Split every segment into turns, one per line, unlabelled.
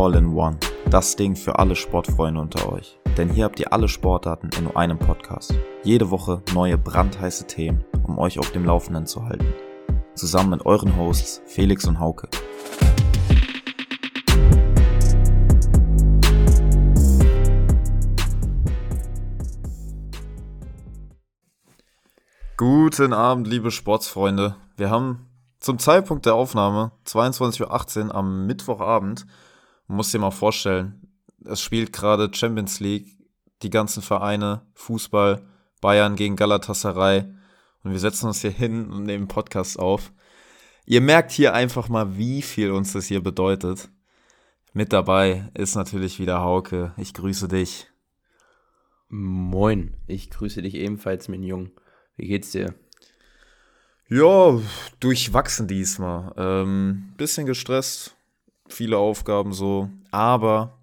All-in-One. Das Ding für alle Sportfreunde unter euch. Denn hier habt ihr alle Sportarten in nur einem Podcast. Jede Woche neue brandheiße Themen, um euch auf dem Laufenden zu halten. Zusammen mit euren Hosts Felix und Hauke. Guten Abend, liebe Sportsfreunde. Wir haben zum Zeitpunkt der Aufnahme 22.18 Uhr am Mittwochabend. Muss dir mal vorstellen, es spielt gerade Champions League, die ganzen Vereine, Fußball, Bayern gegen Galatasaray. Und wir setzen uns hier hin und nehmen Podcast auf. Ihr merkt hier einfach mal, wie viel uns das hier bedeutet. Mit dabei ist natürlich wieder Hauke. Ich grüße dich.
Moin, ich grüße dich ebenfalls, mein Jung. Wie geht's dir?
Ja, durchwachsen diesmal. Ähm, bisschen gestresst, viele Aufgaben so, aber,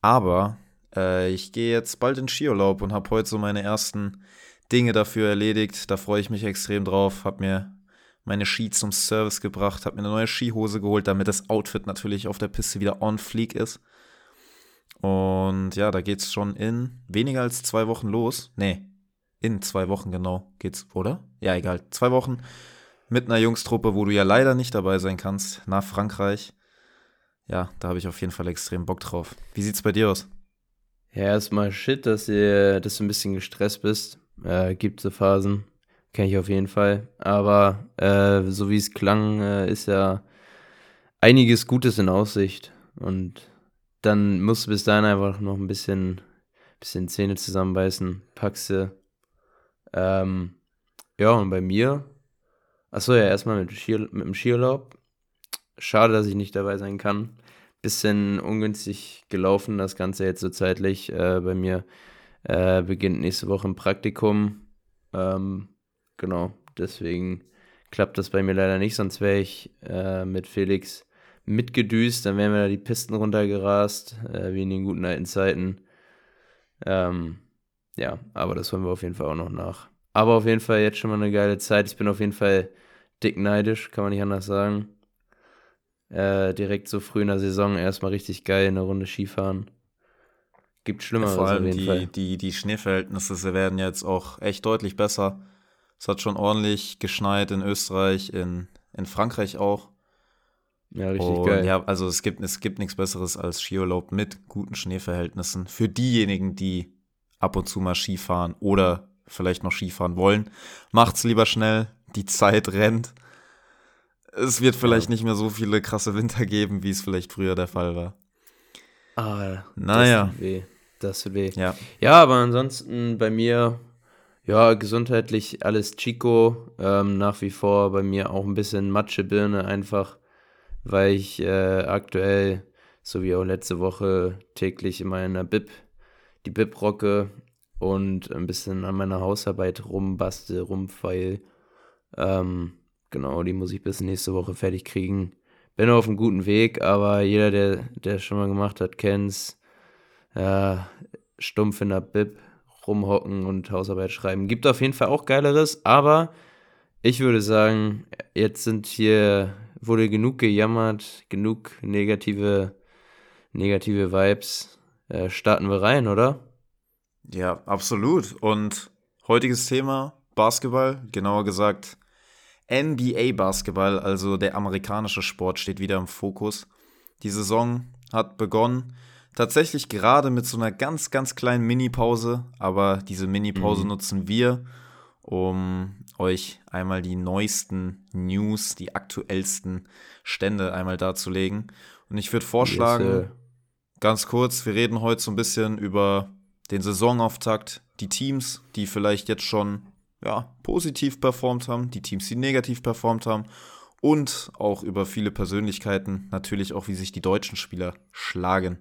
aber, äh, ich gehe jetzt bald in Skiurlaub und habe heute so meine ersten Dinge dafür erledigt. Da freue ich mich extrem drauf. Habe mir meine Ski zum Service gebracht, habe mir eine neue Skihose geholt, damit das Outfit natürlich auf der Piste wieder on fleek ist. Und ja, da geht's schon in weniger als zwei Wochen los. Nee, in zwei Wochen genau geht's, oder? Ja, egal. Zwei Wochen mit einer Jungstruppe, wo du ja leider nicht dabei sein kannst, nach Frankreich. Ja, da habe ich auf jeden Fall extrem Bock drauf. Wie sieht's bei dir aus?
Ja, erstmal shit, dass, ihr, dass du ein bisschen gestresst bist. Äh, gibt so Phasen. Kenne ich auf jeden Fall. Aber äh, so wie es klang, äh, ist ja einiges Gutes in Aussicht. Und dann musst du bis dahin einfach noch ein bisschen, bisschen Zähne zusammenbeißen. Packst du ähm, ja, und bei mir, achso, ja, erstmal mit, Ski, mit dem Skiurlaub. Schade, dass ich nicht dabei sein kann. Bisschen ungünstig gelaufen, das Ganze jetzt so zeitlich. Äh, bei mir äh, beginnt nächste Woche ein Praktikum. Ähm, genau, deswegen klappt das bei mir leider nicht, sonst wäre ich äh, mit Felix mitgedüst, dann wären wir da die Pisten runtergerast, äh, wie in den guten alten Zeiten. Ähm, ja, aber das holen wir auf jeden Fall auch noch nach. Aber auf jeden Fall jetzt schon mal eine geile Zeit. Ich bin auf jeden Fall dick neidisch, kann man nicht anders sagen. Äh, direkt so früh in der Saison erstmal richtig geil eine Runde Skifahren. Gibt Schlimmeres
ja, vor allem auf jeden die, Fall. Die, die Schneeverhältnisse werden jetzt auch echt deutlich besser. Es hat schon ordentlich geschneit in Österreich, in, in Frankreich auch.
Ja, richtig Und geil.
Ja, also es gibt, es gibt nichts Besseres als Skiurlaub mit guten Schneeverhältnissen. Für diejenigen, die ab und zu mal Skifahren oder vielleicht noch Skifahren wollen. Macht's lieber schnell, die Zeit rennt. Es wird vielleicht nicht mehr so viele krasse Winter geben, wie es vielleicht früher der Fall war.
Ah, naja. Das tut weh. Das tut weh. Ja. ja, aber ansonsten bei mir, ja, gesundheitlich alles Chico. Ähm, nach wie vor bei mir auch ein bisschen Matschebirne einfach, weil ich äh, aktuell, so wie auch letzte Woche, täglich in meiner Bib die Bib rocke und ein bisschen an meiner Hausarbeit rumbastel, rumfeil. Ähm, genau, die muss ich bis nächste Woche fertig kriegen. Bin auf einem guten Weg, aber jeder, der, der schon mal gemacht hat, kennt's. Äh, stumpf in der Bib rumhocken und Hausarbeit schreiben. Gibt auf jeden Fall auch Geileres, aber ich würde sagen, jetzt sind hier, wurde genug gejammert, genug negative, negative Vibes äh, starten wir rein, oder?
Ja, absolut. Und heutiges Thema Basketball, genauer gesagt NBA Basketball, also der amerikanische Sport, steht wieder im Fokus. Die Saison hat begonnen. Tatsächlich gerade mit so einer ganz, ganz kleinen Mini-Pause, aber diese Mini-Pause mhm. nutzen wir, um euch einmal die neuesten News, die aktuellsten Stände einmal darzulegen. Und ich würde vorschlagen, yes, Ganz kurz, wir reden heute so ein bisschen über den Saisonauftakt, die Teams, die vielleicht jetzt schon ja, positiv performt haben, die Teams, die negativ performt haben und auch über viele Persönlichkeiten, natürlich auch, wie sich die deutschen Spieler schlagen.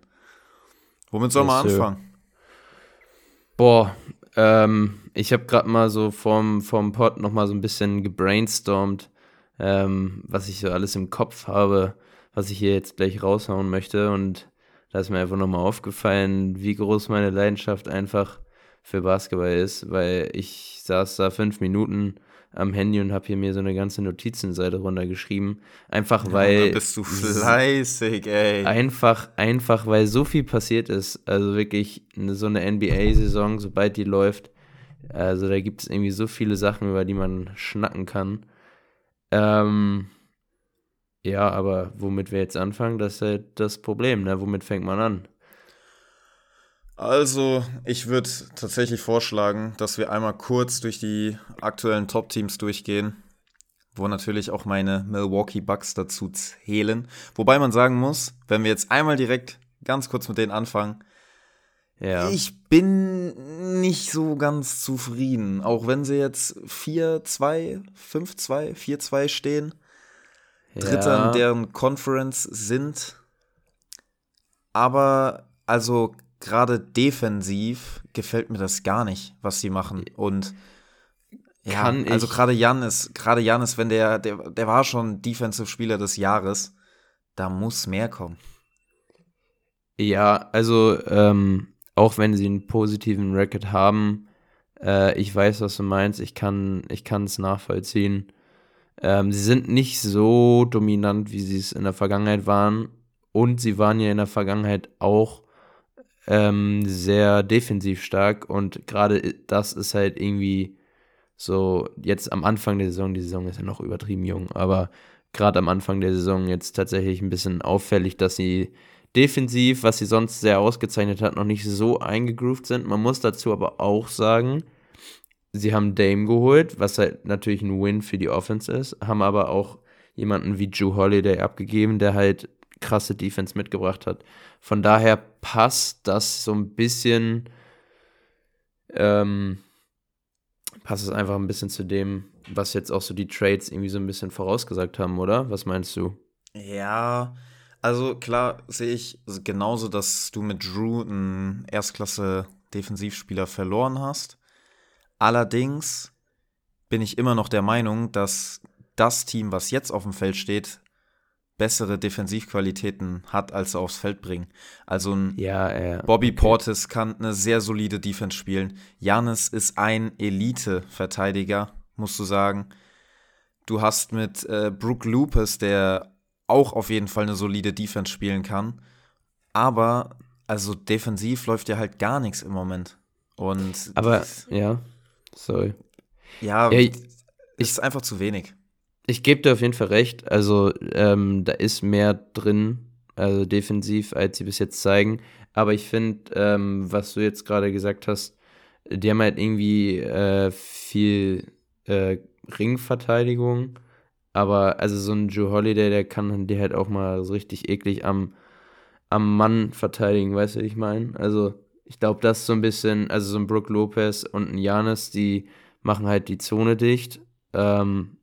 Womit soll man anfangen?
Boah, ähm, ich habe gerade mal so vom, vom Pod noch mal so ein bisschen gebrainstormt, ähm, was ich so alles im Kopf habe, was ich hier jetzt gleich raushauen möchte und da ist mir einfach nochmal aufgefallen, wie groß meine Leidenschaft einfach für Basketball ist, weil ich saß da fünf Minuten, am Handy und habe hier mir so eine ganze Notizenseite runtergeschrieben. Einfach weil.
Ja, bist du fleißig, ey.
Einfach, einfach, weil so viel passiert ist. Also wirklich so eine NBA-Saison, sobald die läuft. Also da gibt es irgendwie so viele Sachen, über die man schnacken kann. Ähm, ja, aber womit wir jetzt anfangen, das ist halt das Problem, ne? Womit fängt man an?
Also, ich würde tatsächlich vorschlagen, dass wir einmal kurz durch die aktuellen Top-Teams durchgehen, wo natürlich auch meine Milwaukee Bucks dazu zählen. Wobei man sagen muss, wenn wir jetzt einmal direkt ganz kurz mit denen anfangen, ja. ich bin nicht so ganz zufrieden. Auch wenn sie jetzt 4-2, 5-2, 4-2 stehen, Dritter ja. in deren Conference sind. Aber also gerade defensiv gefällt mir das gar nicht, was sie machen. Und ja, Kann also gerade Janis, gerade Janis, wenn der, der, der war schon Defensive Spieler des Jahres, da muss mehr kommen.
Ja, also ähm, auch wenn sie einen positiven Record haben, äh, ich weiß, was du meinst, ich kann ich es nachvollziehen. Ähm, sie sind nicht so dominant, wie sie es in der Vergangenheit waren. Und sie waren ja in der Vergangenheit auch ähm, sehr defensiv stark und gerade das ist halt irgendwie so jetzt am Anfang der Saison, die Saison ist ja noch übertrieben jung, aber gerade am Anfang der Saison jetzt tatsächlich ein bisschen auffällig, dass sie defensiv, was sie sonst sehr ausgezeichnet hat, noch nicht so eingegroovt sind. Man muss dazu aber auch sagen, sie haben Dame geholt, was halt natürlich ein Win für die Offense ist, haben aber auch jemanden wie Drew Holiday abgegeben, der halt krasse Defense mitgebracht hat. Von daher passt das so ein bisschen, ähm, passt es einfach ein bisschen zu dem, was jetzt auch so die Trades irgendwie so ein bisschen vorausgesagt haben, oder? Was meinst du?
Ja, also klar sehe ich genauso, dass du mit Drew einen Erstklasse-Defensivspieler verloren hast. Allerdings bin ich immer noch der Meinung, dass das Team, was jetzt auf dem Feld steht, bessere Defensivqualitäten hat, als sie aufs Feld bringen. Also ein
ja, ja,
Bobby okay. Portis kann eine sehr solide Defense spielen. Janis ist ein Elite-Verteidiger, musst du sagen. Du hast mit äh, Brook Lupus, der auch auf jeden Fall eine solide Defense spielen kann. Aber also defensiv läuft ja halt gar nichts im Moment. Und
aber ja, sorry.
Ja, ja ist einfach zu wenig.
Ich gebe dir auf jeden Fall recht. Also, ähm, da ist mehr drin, also defensiv, als sie bis jetzt zeigen. Aber ich finde, ähm, was du jetzt gerade gesagt hast, die haben halt irgendwie äh, viel äh, Ringverteidigung. Aber also so ein Joe Holiday, der kann die halt auch mal so richtig eklig am, am Mann verteidigen, weißt du, was ich meine? Also ich glaube, das so ein bisschen, also so ein Brook Lopez und ein Janis, die machen halt die Zone dicht. Ähm,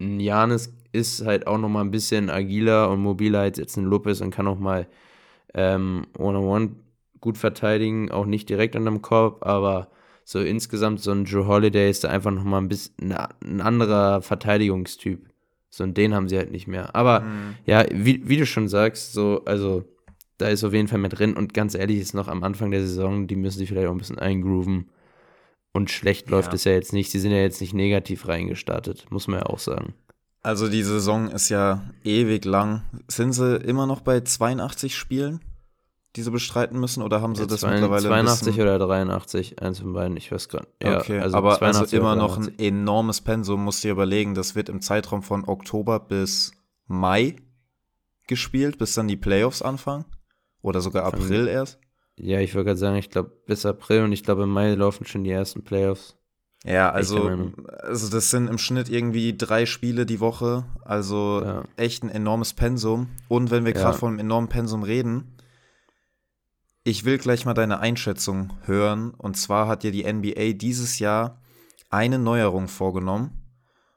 Janis ist halt auch noch mal ein bisschen agiler und mobiler als jetzt ein Lopez und kann auch mal ähm, One-on-One gut verteidigen, auch nicht direkt an dem Korb, aber so insgesamt so ein Joe Holiday ist da einfach noch mal ein bisschen ein anderer Verteidigungstyp. So und den haben sie halt nicht mehr. Aber mhm. ja, wie, wie du schon sagst, so, also da ist auf jeden Fall mehr drin und ganz ehrlich ist noch am Anfang der Saison, die müssen sich vielleicht auch ein bisschen eingrooven. Und schlecht ja. läuft es ja jetzt nicht. Sie sind ja jetzt nicht negativ reingestartet, muss man ja auch sagen.
Also die Saison ist ja ewig lang. Sind sie immer noch bei 82 Spielen, die sie bestreiten müssen, oder haben sie ja, das 82 mittlerweile
82 oder 83, eins von beiden, ich weiß gar nicht.
Ja, okay, also aber also immer noch ein enormes Pensum, musst du dir überlegen. Das wird im Zeitraum von Oktober bis Mai gespielt, bis dann die Playoffs anfangen. Oder sogar April erst.
Ja, ich würde gerade sagen, ich glaube bis April und ich glaube im Mai laufen schon die ersten Playoffs.
Ja, also, also das sind im Schnitt irgendwie drei Spiele die Woche, also ja. echt ein enormes Pensum. Und wenn wir gerade ja. von einem enormen Pensum reden, ich will gleich mal deine Einschätzung hören. Und zwar hat ja die NBA dieses Jahr eine Neuerung vorgenommen.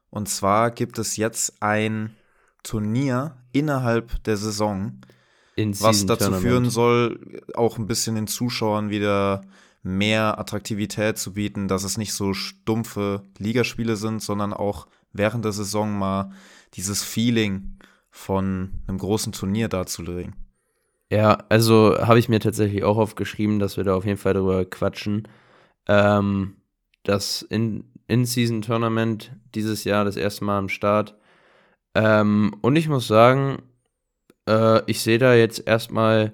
Und zwar gibt es jetzt ein Turnier innerhalb der Saison, was dazu führen soll, auch ein bisschen den Zuschauern wieder mehr Attraktivität zu bieten, dass es nicht so stumpfe Ligaspiele sind, sondern auch während der Saison mal dieses Feeling von einem großen Turnier darzulegen.
Ja, also habe ich mir tatsächlich auch aufgeschrieben, dass wir da auf jeden Fall drüber quatschen. Ähm, dass in In-Season-Tournament dieses Jahr das erste Mal am Start. Ähm, und ich muss sagen, äh, ich sehe da jetzt erstmal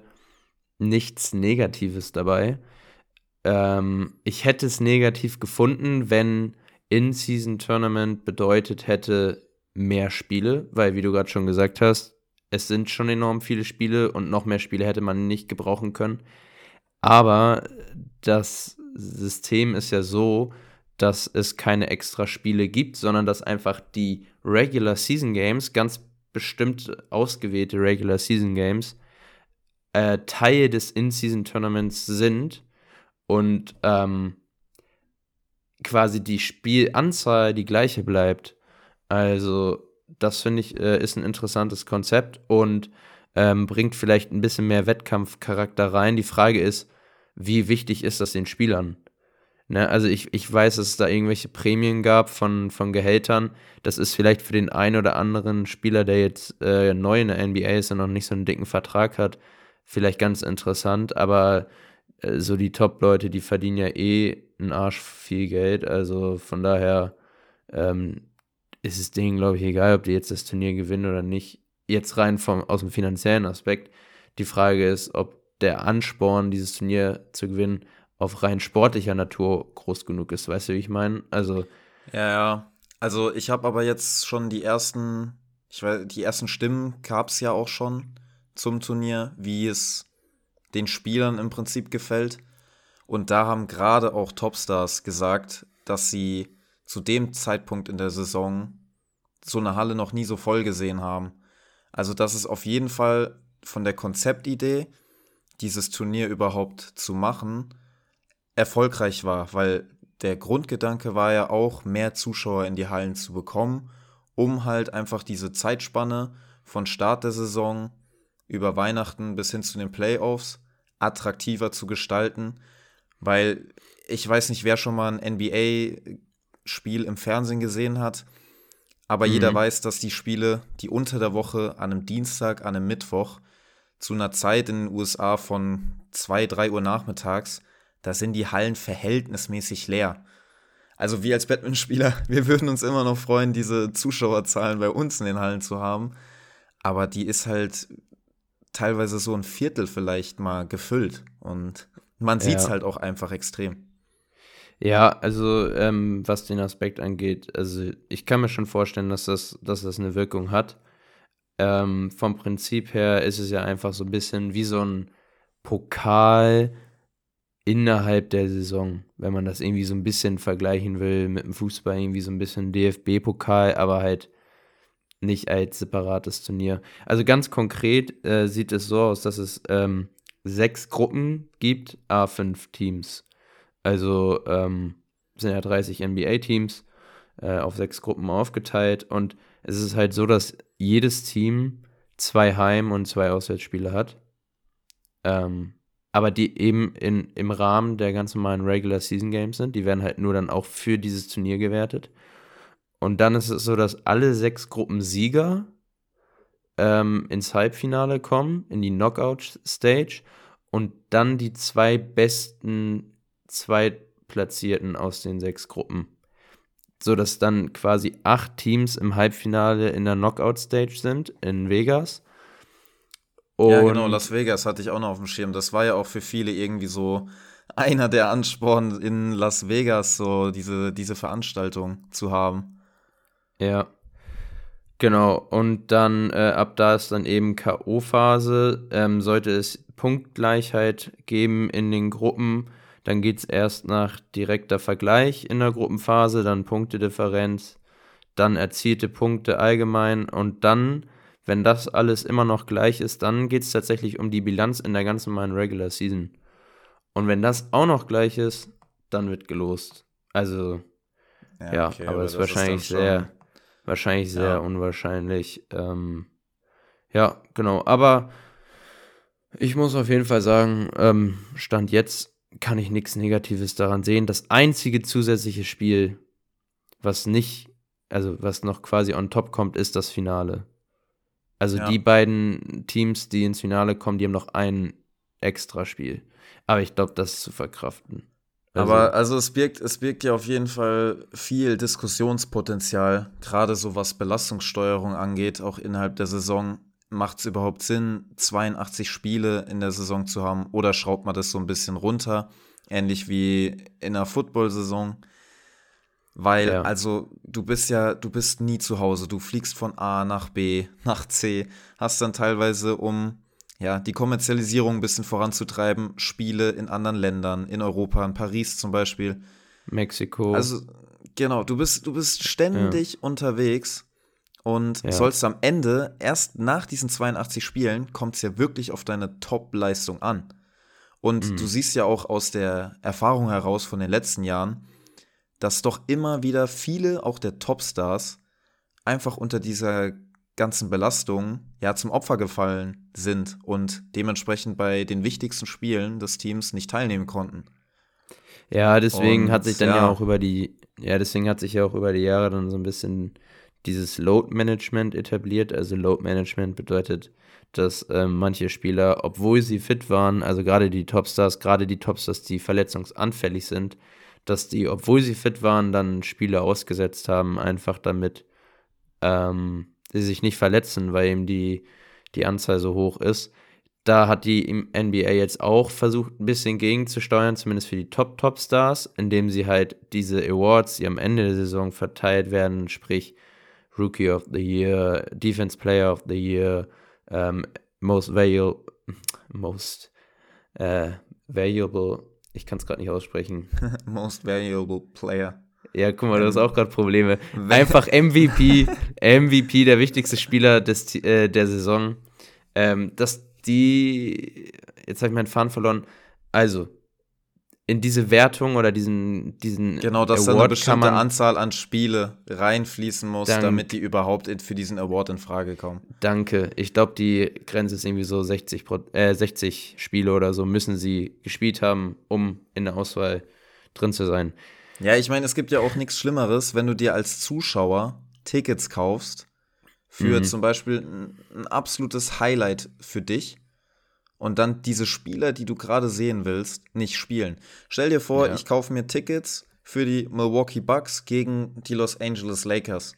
nichts Negatives dabei. Ähm, ich hätte es negativ gefunden, wenn In-Season-Tournament bedeutet hätte mehr Spiele, weil, wie du gerade schon gesagt hast, es sind schon enorm viele Spiele und noch mehr Spiele hätte man nicht gebrauchen können. Aber das System ist ja so, dass es keine extra Spiele gibt, sondern dass einfach die Regular Season Games, ganz bestimmt ausgewählte Regular Season Games, äh, Teil des In-Season Tournaments sind und ähm, quasi die Spielanzahl die gleiche bleibt. Also, das finde ich, äh, ist ein interessantes Konzept und ähm, bringt vielleicht ein bisschen mehr Wettkampfcharakter rein. Die Frage ist, wie wichtig ist das den Spielern? Ne, also ich, ich weiß, dass es da irgendwelche Prämien gab von, von Gehältern. Das ist vielleicht für den einen oder anderen Spieler, der jetzt äh, neu in der NBA ist und noch nicht so einen dicken Vertrag hat, vielleicht ganz interessant. Aber äh, so die Top-Leute, die verdienen ja eh einen Arsch viel Geld. Also von daher ähm, ist es denen, glaube ich, egal, ob die jetzt das Turnier gewinnen oder nicht. Jetzt rein vom, aus dem finanziellen Aspekt. Die Frage ist, ob der Ansporn, dieses Turnier zu gewinnen, auf rein sportlicher Natur groß genug ist. Weißt du, wie ich meine? Also.
Ja, ja. Also ich habe aber jetzt schon die ersten, ich weiß, die ersten Stimmen gab es ja auch schon zum Turnier, wie es den Spielern im Prinzip gefällt. Und da haben gerade auch Topstars gesagt, dass sie zu dem Zeitpunkt in der Saison so eine Halle noch nie so voll gesehen haben. Also, dass es auf jeden Fall von der Konzeptidee, dieses Turnier überhaupt zu machen, erfolgreich war, weil der Grundgedanke war ja auch, mehr Zuschauer in die Hallen zu bekommen, um halt einfach diese Zeitspanne von Start der Saison über Weihnachten bis hin zu den Playoffs attraktiver zu gestalten, weil ich weiß nicht, wer schon mal ein NBA-Spiel im Fernsehen gesehen hat, aber mhm. jeder weiß, dass die Spiele, die unter der Woche an einem Dienstag, an einem Mittwoch, zu einer Zeit in den USA von 2, 3 Uhr nachmittags da sind die Hallen verhältnismäßig leer. Also wir als Batman-Spieler, wir würden uns immer noch freuen, diese Zuschauerzahlen bei uns in den Hallen zu haben. Aber die ist halt teilweise so ein Viertel vielleicht mal gefüllt. Und man sieht es ja. halt auch einfach extrem.
Ja, also ähm, was den Aspekt angeht, also ich kann mir schon vorstellen, dass das, dass das eine Wirkung hat. Ähm, vom Prinzip her ist es ja einfach so ein bisschen wie so ein Pokal innerhalb der Saison, wenn man das irgendwie so ein bisschen vergleichen will mit dem Fußball, irgendwie so ein bisschen DFB-Pokal, aber halt nicht als separates Turnier. Also ganz konkret äh, sieht es so aus, dass es ähm, sechs Gruppen gibt, A5 Teams. Also ähm, sind ja 30 NBA-Teams äh, auf sechs Gruppen aufgeteilt und es ist halt so, dass jedes Team zwei Heim- und zwei Auswärtsspiele hat. Ähm, aber die eben in, im Rahmen der ganz normalen Regular Season Games sind. Die werden halt nur dann auch für dieses Turnier gewertet. Und dann ist es so, dass alle sechs Gruppensieger ähm, ins Halbfinale kommen, in die Knockout-Stage und dann die zwei besten Zweitplatzierten aus den sechs Gruppen. So dass dann quasi acht Teams im Halbfinale in der Knockout-Stage sind in Vegas
und ja, genau, Las Vegas hatte ich auch noch auf dem Schirm. Das war ja auch für viele irgendwie so einer der Ansporn, in Las Vegas so diese, diese Veranstaltung zu haben.
Ja. Genau, und dann äh, ab da ist dann eben K.O.-Phase. Ähm, sollte es Punktgleichheit geben in den Gruppen, dann geht es erst nach direkter Vergleich in der Gruppenphase, dann Punktedifferenz, dann erzielte Punkte allgemein und dann wenn das alles immer noch gleich ist, dann geht es tatsächlich um die Bilanz in der ganzen normalen Regular Season. Und wenn das auch noch gleich ist, dann wird gelost. Also, ja, ja okay, aber es ist wahrscheinlich sehr, wahrscheinlich sehr ja. unwahrscheinlich. Ähm, ja, genau. Aber ich muss auf jeden Fall sagen, ähm, Stand jetzt kann ich nichts Negatives daran sehen. Das einzige zusätzliche Spiel, was nicht, also was noch quasi on top kommt, ist das Finale. Also ja. die beiden Teams, die ins Finale kommen, die haben noch ein Extraspiel. Aber ich glaube, das ist zu verkraften.
Also, Aber also es birgt, es birgt ja auf jeden Fall viel Diskussionspotenzial, gerade so was Belastungssteuerung angeht, auch innerhalb der Saison. Macht es überhaupt Sinn, 82 Spiele in der Saison zu haben oder schraubt man das so ein bisschen runter, ähnlich wie in einer Football-Saison? Weil, ja. also, du bist ja, du bist nie zu Hause. Du fliegst von A nach B, nach C, hast dann teilweise, um ja, die Kommerzialisierung ein bisschen voranzutreiben, Spiele in anderen Ländern, in Europa, in Paris zum Beispiel.
Mexiko.
Also, genau, du bist, du bist ständig ja. unterwegs und ja. sollst am Ende, erst nach diesen 82 Spielen, kommt es ja wirklich auf deine Top-Leistung an. Und mhm. du siehst ja auch aus der Erfahrung heraus von den letzten Jahren, dass doch immer wieder viele, auch der Topstars, einfach unter dieser ganzen Belastung ja zum Opfer gefallen sind und dementsprechend bei den wichtigsten Spielen des Teams nicht teilnehmen konnten.
Ja, deswegen und, hat sich dann ja. ja. auch über die, ja, deswegen hat sich ja auch über die Jahre dann so ein bisschen dieses Load Management etabliert. Also Load Management bedeutet, dass äh, manche Spieler, obwohl sie fit waren, also gerade die Topstars, gerade die Topstars, die verletzungsanfällig sind, dass die, obwohl sie fit waren, dann Spiele ausgesetzt haben, einfach damit ähm, sie sich nicht verletzen, weil eben die, die Anzahl so hoch ist. Da hat die NBA jetzt auch versucht, ein bisschen gegenzusteuern, zumindest für die Top-Top-Stars, indem sie halt diese Awards, die am Ende der Saison verteilt werden, sprich Rookie of the Year, Defense Player of the Year, ähm, Most Valuable, Most äh, Valuable ich kann es gerade nicht aussprechen.
Most Valuable Player.
Ja, guck mal, du hast auch gerade Probleme. Einfach MVP, MVP, der wichtigste Spieler des, äh, der Saison. Ähm, dass die, jetzt habe ich meinen Faden verloren. Also, in diese Wertung oder diesen, diesen
Genau, dass Award da eine bestimmte Anzahl an Spiele reinfließen muss, Dank, damit die überhaupt für diesen Award in Frage kommen.
Danke. Ich glaube, die Grenze ist irgendwie so 60, äh, 60 Spiele oder so müssen sie gespielt haben, um in der Auswahl drin zu sein.
Ja, ich meine, es gibt ja auch nichts Schlimmeres, wenn du dir als Zuschauer Tickets kaufst für mhm. zum Beispiel ein, ein absolutes Highlight für dich und dann diese Spieler, die du gerade sehen willst, nicht spielen. Stell dir vor, ja. ich kaufe mir Tickets für die Milwaukee Bucks gegen die Los Angeles Lakers.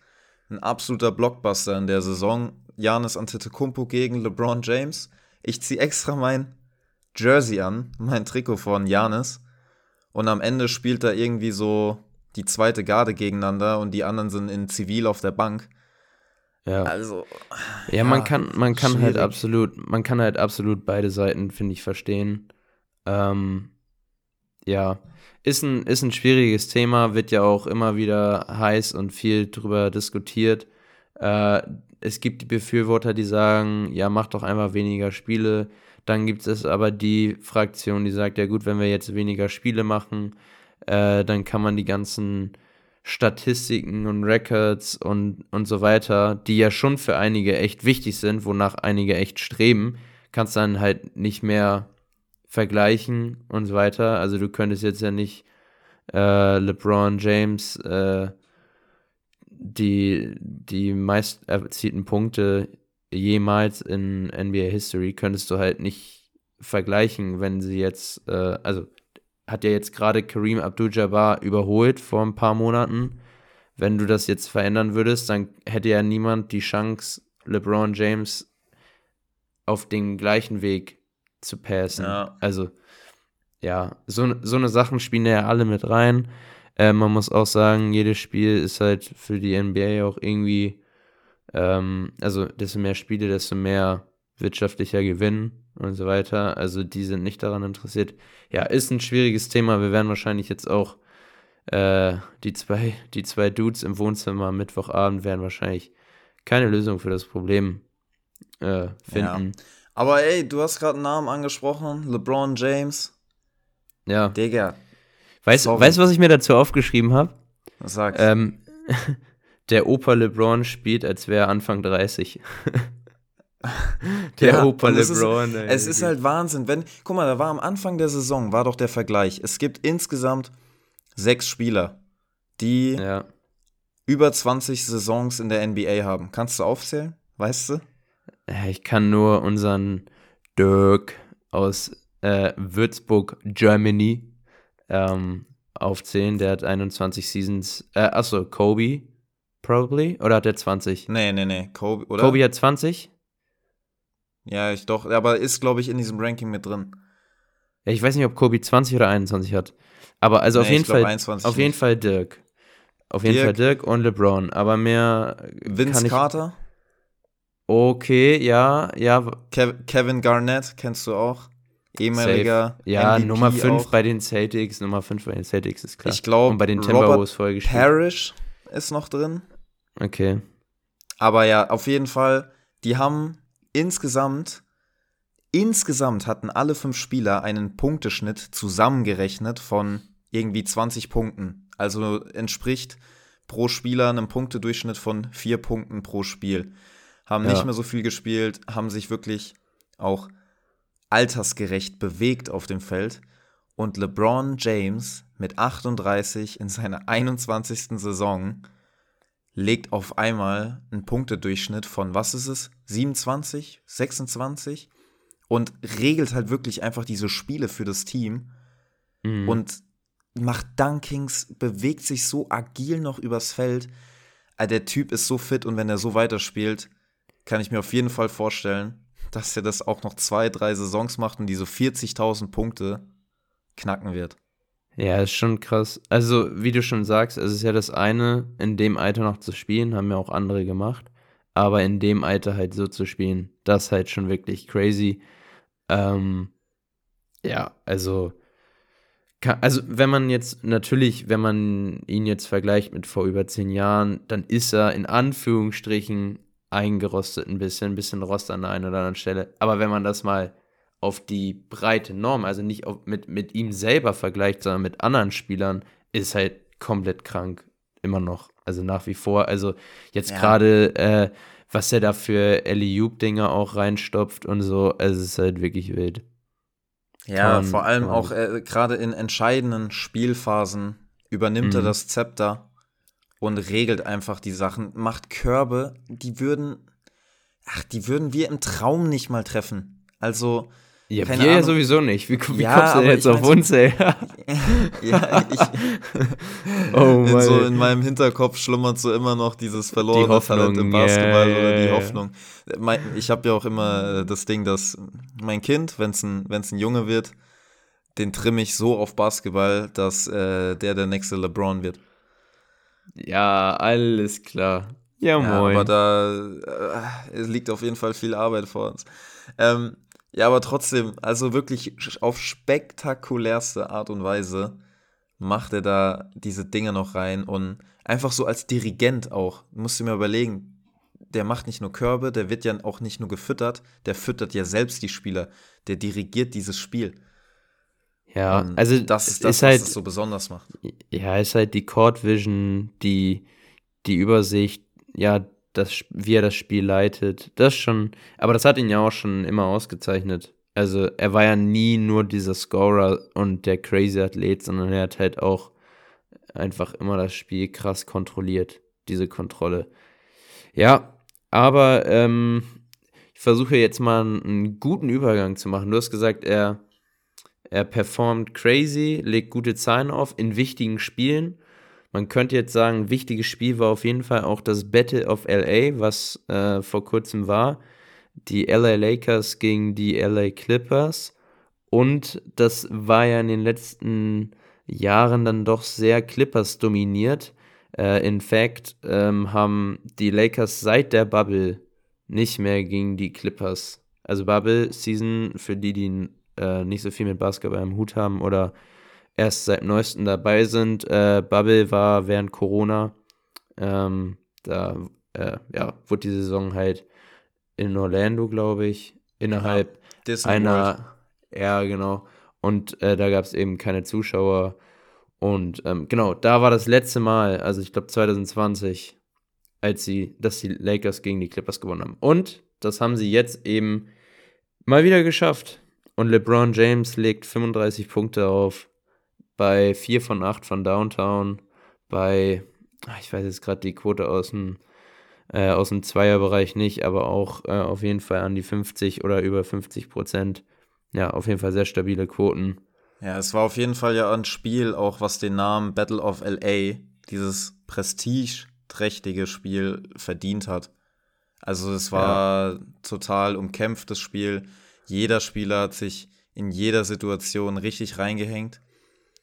Ein absoluter Blockbuster in der Saison. Janis Antetokounmpo gegen LeBron James. Ich ziehe extra mein Jersey an, mein Trikot von Janis. Und am Ende spielt da irgendwie so die zweite Garde gegeneinander und die anderen sind in Zivil auf der Bank.
Ja. Also. Ja, ja man kann, man kann halt absolut, man kann halt absolut beide Seiten, finde ich, verstehen. Ähm, ja. Ist ein, ist ein schwieriges Thema, wird ja auch immer wieder heiß und viel drüber diskutiert. Äh, es gibt die Befürworter, die sagen, ja, mach doch einfach weniger Spiele. Dann gibt es aber die Fraktion, die sagt, ja gut, wenn wir jetzt weniger Spiele machen, äh, dann kann man die ganzen Statistiken und Records und, und so weiter, die ja schon für einige echt wichtig sind, wonach einige echt streben, kannst dann halt nicht mehr vergleichen und so weiter. Also du könntest jetzt ja nicht äh, LeBron James äh, die, die meist erzielten Punkte jemals in NBA History könntest du halt nicht vergleichen, wenn sie jetzt, äh, also hat ja jetzt gerade Kareem Abdul-Jabbar überholt vor ein paar Monaten. Wenn du das jetzt verändern würdest, dann hätte ja niemand die Chance, LeBron James auf den gleichen Weg zu passen. Ja. Also, ja, so, so eine Sachen spielen ja alle mit rein. Äh, man muss auch sagen, jedes Spiel ist halt für die NBA auch irgendwie, ähm, also desto mehr Spiele, desto mehr wirtschaftlicher Gewinn und so weiter. Also die sind nicht daran interessiert. Ja, ist ein schwieriges Thema. Wir werden wahrscheinlich jetzt auch äh, die zwei, die zwei Dudes im Wohnzimmer am Mittwochabend werden wahrscheinlich keine Lösung für das Problem äh, finden.
Ja. Aber ey, du hast gerade einen Namen angesprochen, LeBron James.
Ja.
Digga.
Weißt du, was ich mir dazu aufgeschrieben habe?
Was sagst
du? Ähm, der Opa LeBron spielt, als wäre er Anfang 30.
Der ja, Opa LeBron. Ist, es ist halt Wahnsinn. Wenn, guck mal, da war am Anfang der Saison, war doch der Vergleich. Es gibt insgesamt sechs Spieler, die ja. über 20 Saisons in der NBA haben. Kannst du aufzählen? Weißt du?
Ich kann nur unseren Dirk aus äh, Würzburg, Germany, ähm, aufzählen. Der hat 21 Seasons. Äh, achso, Kobe, probably. Oder hat er 20?
Nee, nee, nee. Kobe, oder?
Kobe hat 20?
Ja, ich doch. Aber ist, glaube ich, in diesem Ranking mit drin.
Ja, ich weiß nicht, ob Kobe 20 oder 21 hat. Aber also
Nee,
auf jeden Fall.
21
Auf jeden. Fall Dirk. Auf jeden
Dirk.
Fall Dirk und LeBron. Aber mehr
Vince. Carter,
Okay, ja, ja.
Kev Kevin Garnett, kennst du auch? Ehemaliger
Ja,
MVP
Nummer 5
auch.
bei den Celtics. Nummer 5 bei den Celtics ist klar.
Ich glaube,
bei den Timberwolves vorher gespielt.
Parrish ist noch drin.
Okay.
Aber ja, auf jeden Fall, die haben insgesamt, insgesamt hatten alle fünf Spieler einen Punkteschnitt zusammengerechnet von irgendwie 20 Punkten. Also entspricht pro Spieler einem Punktedurchschnitt von vier Punkten pro Spiel. Haben
Ja.
nicht mehr so viel gespielt, haben sich wirklich auch altersgerecht bewegt auf dem Feld. Und LeBron James mit 38 in seiner 21. Saison legt auf einmal einen Punktedurchschnitt von, was ist es, 27, 26 und regelt halt wirklich einfach diese Spiele für das Team
Mhm.
und macht Dunkings, bewegt sich so agil noch übers Feld. Ah, Der Typ ist so fit und wenn er so weiterspielt, kann ich mir auf jeden Fall vorstellen, dass er das auch noch zwei, drei Saisons macht und diese 40.000 Punkte knacken wird.
Ja, ist schon krass. Also, wie du schon sagst, es ist ja das eine, in dem Alter noch zu spielen, haben ja auch andere gemacht. Aber in dem Alter halt so zu spielen, das ist halt schon wirklich crazy. Ähm, ja, also, ka- also wenn man jetzt, natürlich, wenn man ihn jetzt vergleicht mit vor über zehn Jahren, dann ist er in Anführungsstrichen eingerostet ein bisschen, ein bisschen Rost an der einen oder anderen Stelle. Aber wenn man das mal auf die breite Norm, also nicht auf, mit, mit ihm selber vergleicht, sondern mit anderen Spielern, ist halt komplett krank. Immer noch. Also nach wie vor. Also jetzt
Ja.
gerade, äh, was er da für Eliub-Dinger auch reinstopft und so, es ist halt wirklich wild.
Ja,
man-
vor allem
man-
auch äh, gerade in entscheidenden Spielphasen übernimmt er
Mhm.
das Zepter und regelt einfach die Sachen, macht Körbe, die würden, ach, die würden wir im Traum nicht mal treffen. Also,
Ja,
Keine
wir ja
Ahnung.
sowieso nicht. Wie, wie
Ja,
kommst du denn jetzt auf uns, ey?
ja, ich,
Oh
in, so in meinem Hinterkopf schlummert so immer noch dieses verlorene
Die Hoffnung,
Talent im Basketball
ja,
oder
ja,
die
ja.
Hoffnung. Ich habe ja auch immer äh, das Ding, dass mein Kind, wenn es ein, wenn's ein Junge wird, den trimme ich so auf Basketball, dass äh, der der nächste LeBron wird.
Ja, alles klar. Ja,
Ja,
moin.
aber da äh, liegt auf jeden Fall viel Arbeit vor uns. Ähm, ja, aber trotzdem, also wirklich auf spektakulärste Art und Weise macht er da diese Dinge noch rein und einfach so als Dirigent auch. Musst du mir überlegen, der macht nicht nur Körbe, der wird ja auch nicht nur gefüttert, der füttert ja selbst die Spieler. Der dirigiert dieses Spiel.
ja,
Und
also
das ist das,
ist
was
halt,
es so besonders macht.
ja, ist halt die Court Vision, die, die Übersicht, ja, das, wie er das Spiel leitet. Das schon, aber das hat ihn ja auch schon immer ausgezeichnet. Also er war ja nie nur dieser Scorer und der crazy Athlet, sondern er hat halt auch einfach immer das Spiel krass kontrolliert, diese Kontrolle. Ja, aber ähm, ich versuche jetzt mal einen, einen guten Übergang zu machen. Du hast gesagt, er, er performt crazy, legt gute Zahlen auf in wichtigen Spielen. Man könnte jetzt sagen, ein wichtiges Spiel war auf jeden Fall auch das Battle of LA, was äh, vor kurzem war. Die LA Lakers gegen die LA Clippers. Und das war ja in den letzten Jahren dann doch sehr Clippers dominiert. Äh, in fact ähm, haben die Lakers seit der Bubble nicht mehr gegen die Clippers. Also Bubble Season, für die, die äh, nicht so viel mit Basketball im Hut haben oder erst seit neuestem dabei sind. Äh, Bubble war während Corona. Ähm, da äh, ja, wurde die Saison halt in Orlando, glaube ich, innerhalb
Disney World.
einer, ja, genau. Und äh, da gab es eben keine Zuschauer. Und ähm, genau, da war das letzte Mal, also ich glaube 2020, als sie, dass die Lakers gegen die Clippers gewonnen haben. Und das haben sie jetzt eben mal wieder geschafft. Und LeBron James legt 35 Punkte auf bei 4 von 8 von Downtown, bei, ah, ich weiß jetzt gerade die Quote aus dem, äh, aus dem Zweierbereich nicht, aber auch äh, auf jeden Fall an die 50 oder über 50 Prozent. Ja, auf jeden Fall sehr stabile Quoten.
Ja, es war auf jeden Fall ja ein Spiel, auch was den Namen Battle of LA, dieses prestigeträchtige Spiel, verdient hat. Also es war ja. total umkämpftes Spiel. Jeder Spieler hat sich in jeder Situation richtig reingehängt.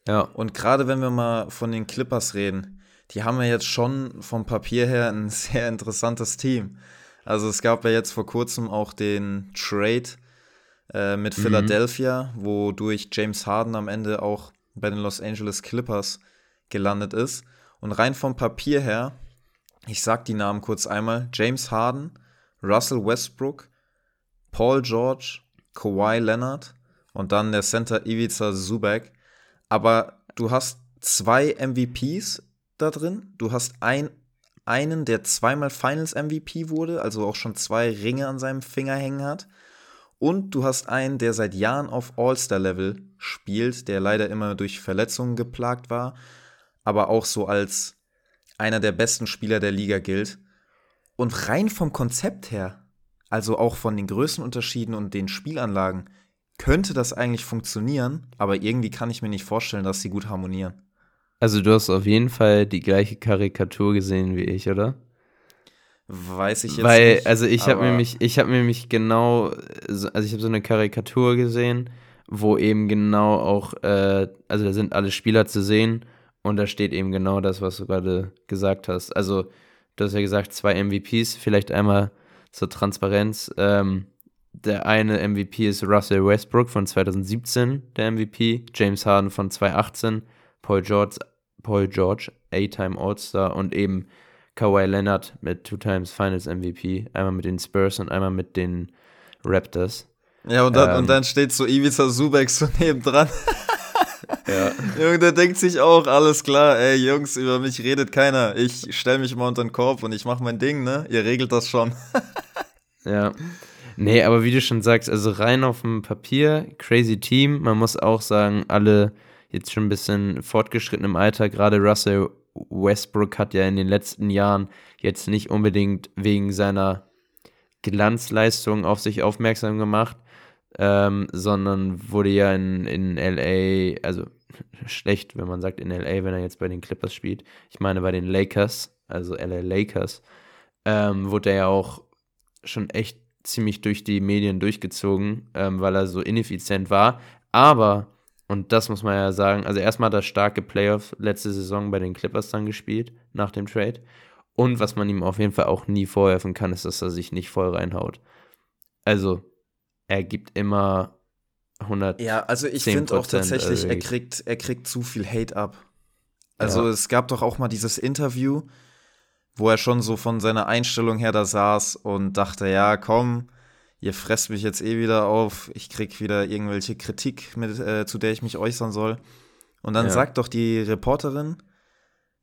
Ja. Und gerade wenn wir mal von den Clippers reden, die haben ja jetzt schon vom Papier her ein sehr interessantes Team. Also es gab ja jetzt vor kurzem auch den Trade äh, mit mhm. Philadelphia, wodurch James Harden am Ende auch bei den Los Angeles Clippers gelandet ist. Und rein vom Papier her, ich sag die Namen kurz einmal: James Harden, Russell Westbrook, Paul George, Kawhi Leonard und dann der Center Ivica Zubak. Aber du hast zwei MVPs da drin. Du hast ein, einen, der zweimal Finals MVP wurde, also auch schon zwei Ringe an seinem Finger hängen hat. Und du hast einen, der seit Jahren auf All-Star-Level spielt, der leider immer durch Verletzungen geplagt war, aber auch so als einer der besten Spieler der Liga gilt. Und rein vom Konzept her, also auch von den Größenunterschieden und den Spielanlagen, könnte das eigentlich funktionieren, aber irgendwie kann ich mir nicht vorstellen, dass sie gut harmonieren.
Also du hast auf jeden Fall die gleiche Karikatur gesehen wie ich, oder?
Weiß ich jetzt
Weil,
nicht.
also ich habe nämlich, ich habe nämlich genau, also ich habe so eine Karikatur gesehen, wo eben genau auch, äh, also da sind alle Spieler zu sehen und da steht eben genau das, was du gerade gesagt hast. Also du hast ja gesagt, zwei MVPs, vielleicht einmal zur Transparenz. Ähm, der eine MVP ist Russell Westbrook von 2017, der MVP, James Harden von 2018, Paul George, Paul George, A-Time All-Star und eben Kawhi Leonard mit Two Times Finals MVP, einmal mit den Spurs und einmal mit den Raptors.
Ja, und dann, ähm, und dann steht so Ivica Subek so nebendran. ja. Junge, der denkt sich auch, alles klar, ey, Jungs, über mich redet keiner. Ich stelle mich mal unter den Korb und ich mache mein Ding, ne? Ihr regelt das schon.
ja. Nee, aber wie du schon sagst, also rein auf dem Papier, crazy Team. Man muss auch sagen, alle jetzt schon ein bisschen fortgeschritten im Alter, gerade Russell Westbrook hat ja in den letzten Jahren jetzt nicht unbedingt wegen seiner Glanzleistung auf sich aufmerksam gemacht, ähm, sondern wurde ja in, in LA, also schlecht, wenn man sagt in LA, wenn er jetzt bei den Clippers spielt. Ich meine bei den Lakers, also LA Lakers, ähm, wurde er ja auch schon echt ziemlich durch die Medien durchgezogen, ähm, weil er so ineffizient war. Aber und das muss man ja sagen. Also erstmal hat er starke Playoff letzte Saison bei den Clippers dann gespielt, nach dem Trade. Und was man ihm auf jeden Fall auch nie vorwerfen kann, ist, dass er sich nicht voll reinhaut. Also, er gibt immer 100.
Ja, also ich finde auch tatsächlich, er kriegt, er kriegt zu viel Hate ab. Also ja. es gab doch auch mal dieses Interview, wo er schon so von seiner Einstellung her da saß und dachte, ja, komm, ihr fresst mich jetzt eh wieder auf, ich krieg wieder irgendwelche Kritik, mit, äh, zu der ich mich äußern soll. Und dann ja. sagt doch die Reporterin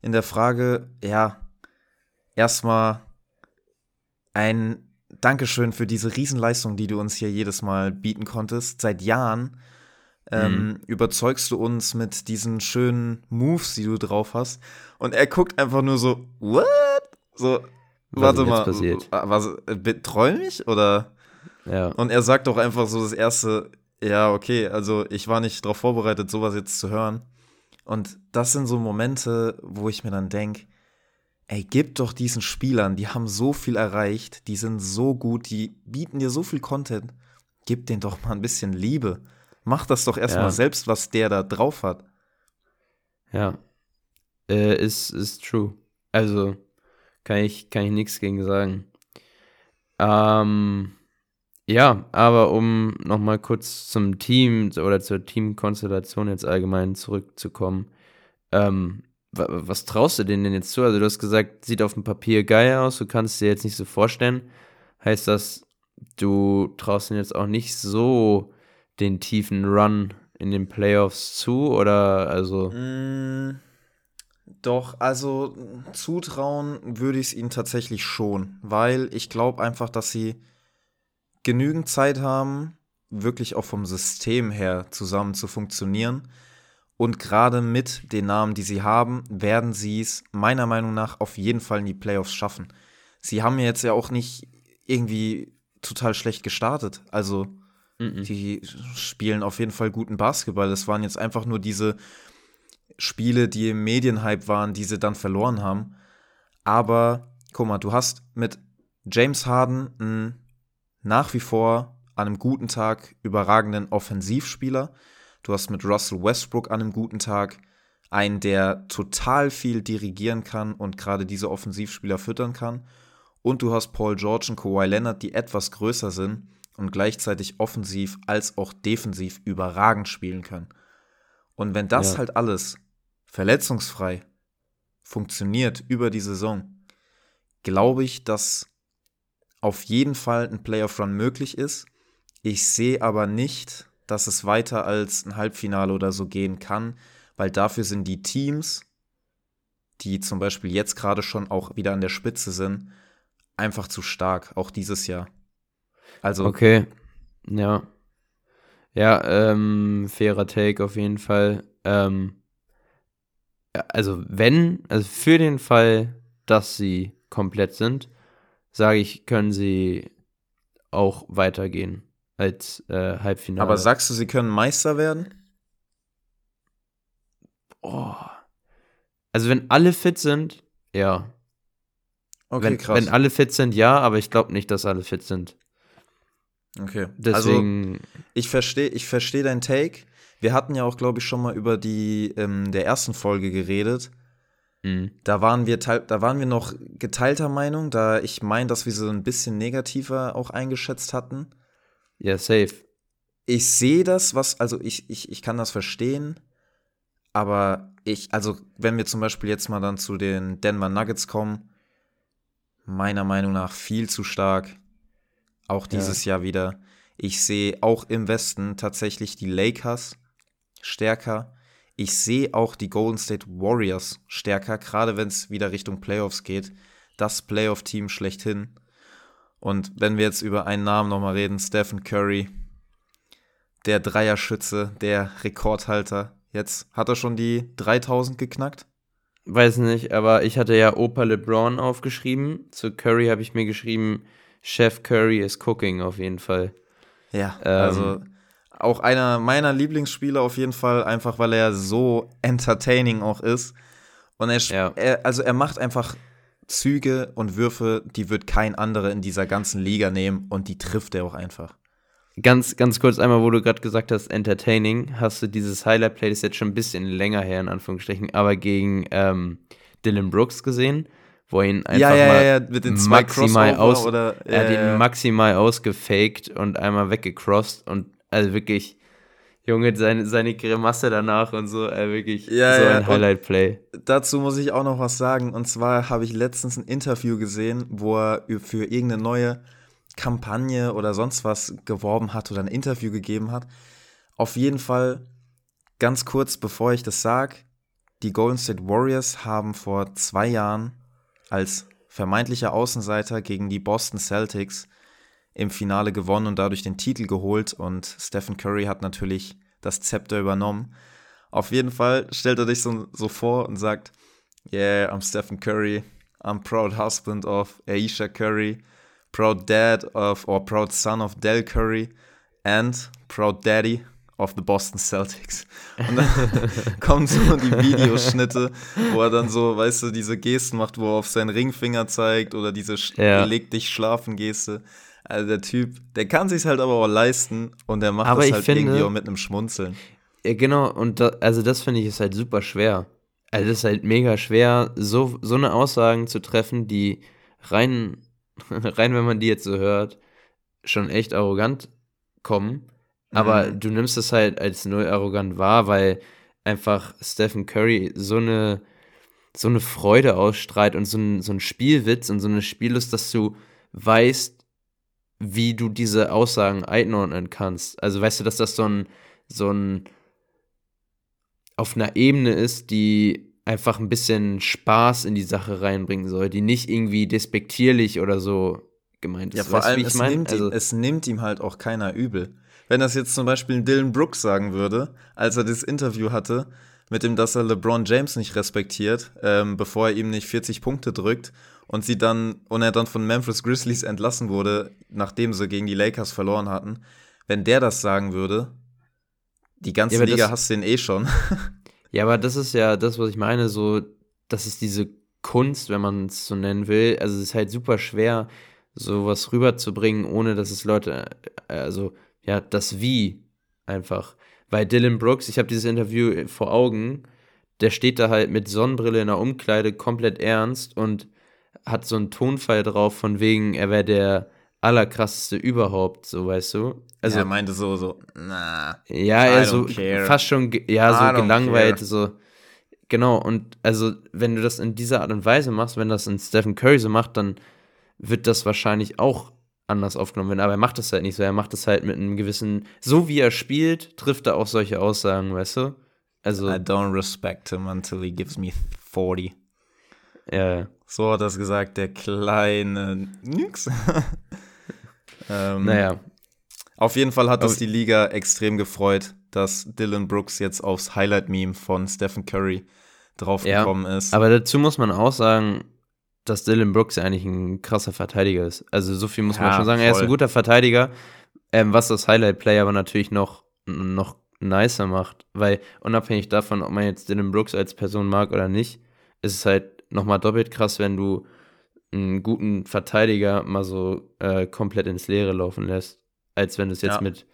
in der Frage, ja, erstmal ein Dankeschön für diese Riesenleistung, die du uns hier jedes Mal bieten konntest. Seit Jahren ähm, mhm. überzeugst du uns mit diesen schönen Moves, die du drauf hast. Und er guckt einfach nur so, what? So, was warte mal, passiert? was, äh, träum ich oder? Ja. Und er sagt auch einfach so das erste, ja, okay, also ich war nicht darauf vorbereitet, sowas jetzt zu hören. Und das sind so Momente, wo ich mir dann denke, ey, gib doch diesen Spielern, die haben so viel erreicht, die sind so gut, die bieten dir so viel Content. Gib denen doch mal ein bisschen Liebe. Mach das doch erstmal ja. selbst, was der da drauf hat.
Ja. Äh, ist, ist true. Also, kann ich, kann ich nichts gegen sagen. Ähm, ja, aber um nochmal kurz zum Team oder zur Teamkonstellation jetzt allgemein zurückzukommen, ähm, was traust du denen denn jetzt zu? Also du hast gesagt, sieht auf dem Papier geil aus, du kannst es dir jetzt nicht so vorstellen. Heißt das, du traust ihnen jetzt auch nicht so den tiefen Run in den Playoffs zu oder also?
Mm, doch, also zutrauen würde ich es ihnen tatsächlich schon, weil ich glaube einfach, dass sie genügend Zeit haben, wirklich auch vom System her zusammen zu funktionieren. Und gerade mit den Namen, die sie haben, werden sie es meiner Meinung nach auf jeden Fall in die Playoffs schaffen. Sie haben jetzt ja auch nicht irgendwie total schlecht gestartet. Also Mhm. Die spielen auf jeden Fall guten Basketball. Es waren jetzt einfach nur diese Spiele, die im Medienhype waren, die sie dann verloren haben. Aber guck mal, du hast mit James Harden einen nach wie vor an einem guten Tag überragenden Offensivspieler. Du hast mit Russell Westbrook an einem guten Tag einen, der total viel dirigieren kann und gerade diese Offensivspieler füttern kann. Und du hast Paul George und Kawhi Leonard, die etwas größer sind und gleichzeitig offensiv als auch defensiv überragend spielen können. Und wenn das ja. halt alles verletzungsfrei funktioniert über die Saison, glaube ich, dass auf jeden Fall ein Playoff-Run möglich ist. Ich sehe aber nicht, dass es weiter als ein Halbfinale oder so gehen kann, weil dafür sind die Teams, die zum Beispiel jetzt gerade schon auch wieder an der Spitze sind, einfach zu stark, auch dieses Jahr.
Also. Okay, ja. Ja, ähm, fairer Take auf jeden Fall. Ähm, also wenn, also für den Fall, dass sie komplett sind, sage ich, können sie auch weitergehen als äh, Halbfinale.
Aber sagst du, sie können Meister werden?
Oh. Also wenn alle fit sind, ja. Okay, wenn, krass. Wenn alle fit sind, ja, aber ich glaube nicht, dass alle fit sind.
Okay. Deswegen. Also, ich verstehe ich versteh deinen Take. Wir hatten ja auch, glaube ich, schon mal über die ähm, der ersten Folge geredet. Mhm. Da, waren wir da waren wir noch geteilter Meinung, da ich meine, dass wir so ein bisschen negativer auch eingeschätzt hatten.
Ja, safe.
Ich sehe das, was, also ich, ich, ich kann das verstehen, aber ich, also wenn wir zum Beispiel jetzt mal dann zu den Denver Nuggets kommen, meiner Meinung nach viel zu stark. Auch dieses ja. Jahr wieder. Ich sehe auch im Westen tatsächlich die Lakers stärker. Ich sehe auch die Golden State Warriors stärker, gerade wenn es wieder Richtung Playoffs geht. Das Playoff-Team schlechthin. Und wenn wir jetzt über einen Namen nochmal reden, Stephen Curry, der Dreierschütze, der Rekordhalter. Jetzt hat er schon die 3000 geknackt.
Weiß nicht, aber ich hatte ja Opa LeBron aufgeschrieben. Zu Curry habe ich mir geschrieben, Chef Curry is cooking auf jeden Fall.
Ja, ähm, also auch einer meiner Lieblingsspieler auf jeden Fall, einfach weil er so entertaining auch ist. Und er, ja. er, also er macht einfach Züge und Würfe, die wird kein anderer in dieser ganzen Liga nehmen und die trifft er auch einfach.
Ganz, ganz kurz einmal, wo du gerade gesagt hast, entertaining, hast du dieses Highlight-Play, das ist jetzt schon ein bisschen länger her, in Anführungsstrichen, aber gegen ähm, Dylan Brooks gesehen, wo er ihn einfach ja, ja, mal ja, mit den maximal aus, oder, er hat ihn maximal ausgefaked und einmal weggecrossed und also wirklich, Junge, seine, seine Grimasse danach und so, äh, wirklich ja, so ein ja. Highlight-Play.
Dazu muss ich auch noch was sagen. Und zwar habe ich letztens ein Interview gesehen, wo er für irgendeine neue Kampagne oder sonst was geworben hat oder ein Interview gegeben hat. Auf jeden Fall, ganz kurz bevor ich das sage, die Golden State Warriors haben vor zwei Jahren als vermeintlicher Außenseiter gegen die Boston Celtics im Finale gewonnen und dadurch den Titel geholt. Und Stephen Curry hat natürlich das Zepter übernommen. Auf jeden Fall stellt er dich so, so vor und sagt, Yeah, I'm Stephen Curry, I'm proud husband of Aisha Curry, proud dad of or proud son of Del Curry. And proud daddy of the Boston Celtics. Und dann kommen so die Videoschnitte, wo er dann so, weißt du, diese Gesten macht, wo er auf seinen Ringfinger zeigt oder diese ja. leg dich schlafen Geste. Also der Typ, der kann sich halt aber auch leisten und der macht aber das halt finde, irgendwie auch mit einem Schmunzeln.
Ja, genau, und da, also das finde ich ist halt super schwer. Also es ist halt mega schwer, so, so eine Aussagen zu treffen, die rein, rein, wenn man die jetzt so hört, schon echt arrogant kommen. Aber mhm. du nimmst es halt als null arrogant wahr, weil einfach Stephen Curry so eine, so eine Freude ausstrahlt und so ein, so ein Spielwitz und so eine Spiellust, dass du weißt, wie du diese Aussagen einordnen kannst. Also weißt du, dass das so ein, so ein auf einer Ebene ist, die einfach ein bisschen Spaß in die Sache reinbringen soll, die nicht irgendwie despektierlich oder so gemeint ist.
Ja, vor weißt, allem, es, mein? nimmt also, ihm, es nimmt ihm halt auch keiner übel. Wenn das jetzt zum Beispiel Dylan Brooks sagen würde, als er das Interview hatte, mit dem, dass er LeBron James nicht respektiert, ähm, bevor er ihm nicht 40 Punkte drückt und sie dann und er dann von Memphis Grizzlies entlassen wurde, nachdem sie gegen die Lakers verloren hatten. wenn der das sagen würde, die ganze
Ja,
Liga hasst den eh schon.
Ja, aber das ist ja das, was ich meine, so, das ist diese Kunst, wenn man es so nennen will. Also es ist halt super schwer, sowas rüberzubringen, ohne dass es Leute, äh, also ja, das Wie einfach. Weil Dylan Brooks, ich habe dieses Interview vor Augen, der steht da halt mit Sonnenbrille in der Umkleide komplett ernst und hat so einen Tonfall drauf von wegen, er wäre der allerkrasseste überhaupt, so weißt du.
Also
Also
er meinte so, so, na.
ja, er so
care.
fast schon, ja,
I
so gelangweilt,
care.
so. Genau, und also, wenn du das in dieser Art und Weise machst, wenn das ein Stephen Curry so macht, dann wird das wahrscheinlich auch anders aufgenommen werden. Aber er macht das halt nicht so. Er macht das halt mit einem gewissen, so wie er spielt, trifft er auch solche Aussagen, weißt du? Also,
I don't respect him until he gives me 40.
ja,
So hat das gesagt, der kleine Nix. ähm,
naja,
Auf jeden Fall hat es die Liga extrem gefreut, dass Dylan Brooks jetzt aufs Highlight-Meme von Stephen Curry draufgekommen ist.
aber dazu muss man auch sagen, dass Dylan Brooks eigentlich ein krasser Verteidiger ist. Also, so viel muss man
Ja,
schon sagen. Er ist ein
voll.
guter Verteidiger, ähm, was das Highlight-Play aber natürlich noch, noch nicer macht, weil unabhängig davon, ob man jetzt Dylan Brooks als Person mag oder nicht, ist es halt nochmal doppelt krass, wenn du einen guten Verteidiger mal so äh, komplett ins Leere laufen lässt, als wenn du es jetzt
Ja.
mit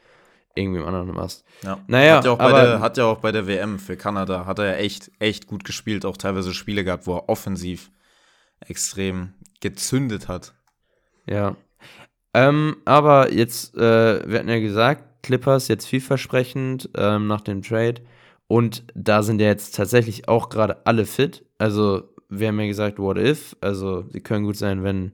irgendwem anderen machst.
ja.
Naja,
hat, ja auch bei
aber-
der, hat ja auch bei der WM für Kanada, hat er ja echt, echt gut gespielt, auch teilweise Spiele gehabt, wo er offensiv extrem gezündet hat.
Ja. Ähm, aber jetzt, äh, wir hatten ja gesagt, Clippers jetzt vielversprechend ähm, nach dem Trade. Und da sind ja jetzt tatsächlich auch gerade alle fit. Also, wir haben ja gesagt, what if? Also, sie können gut sein, wenn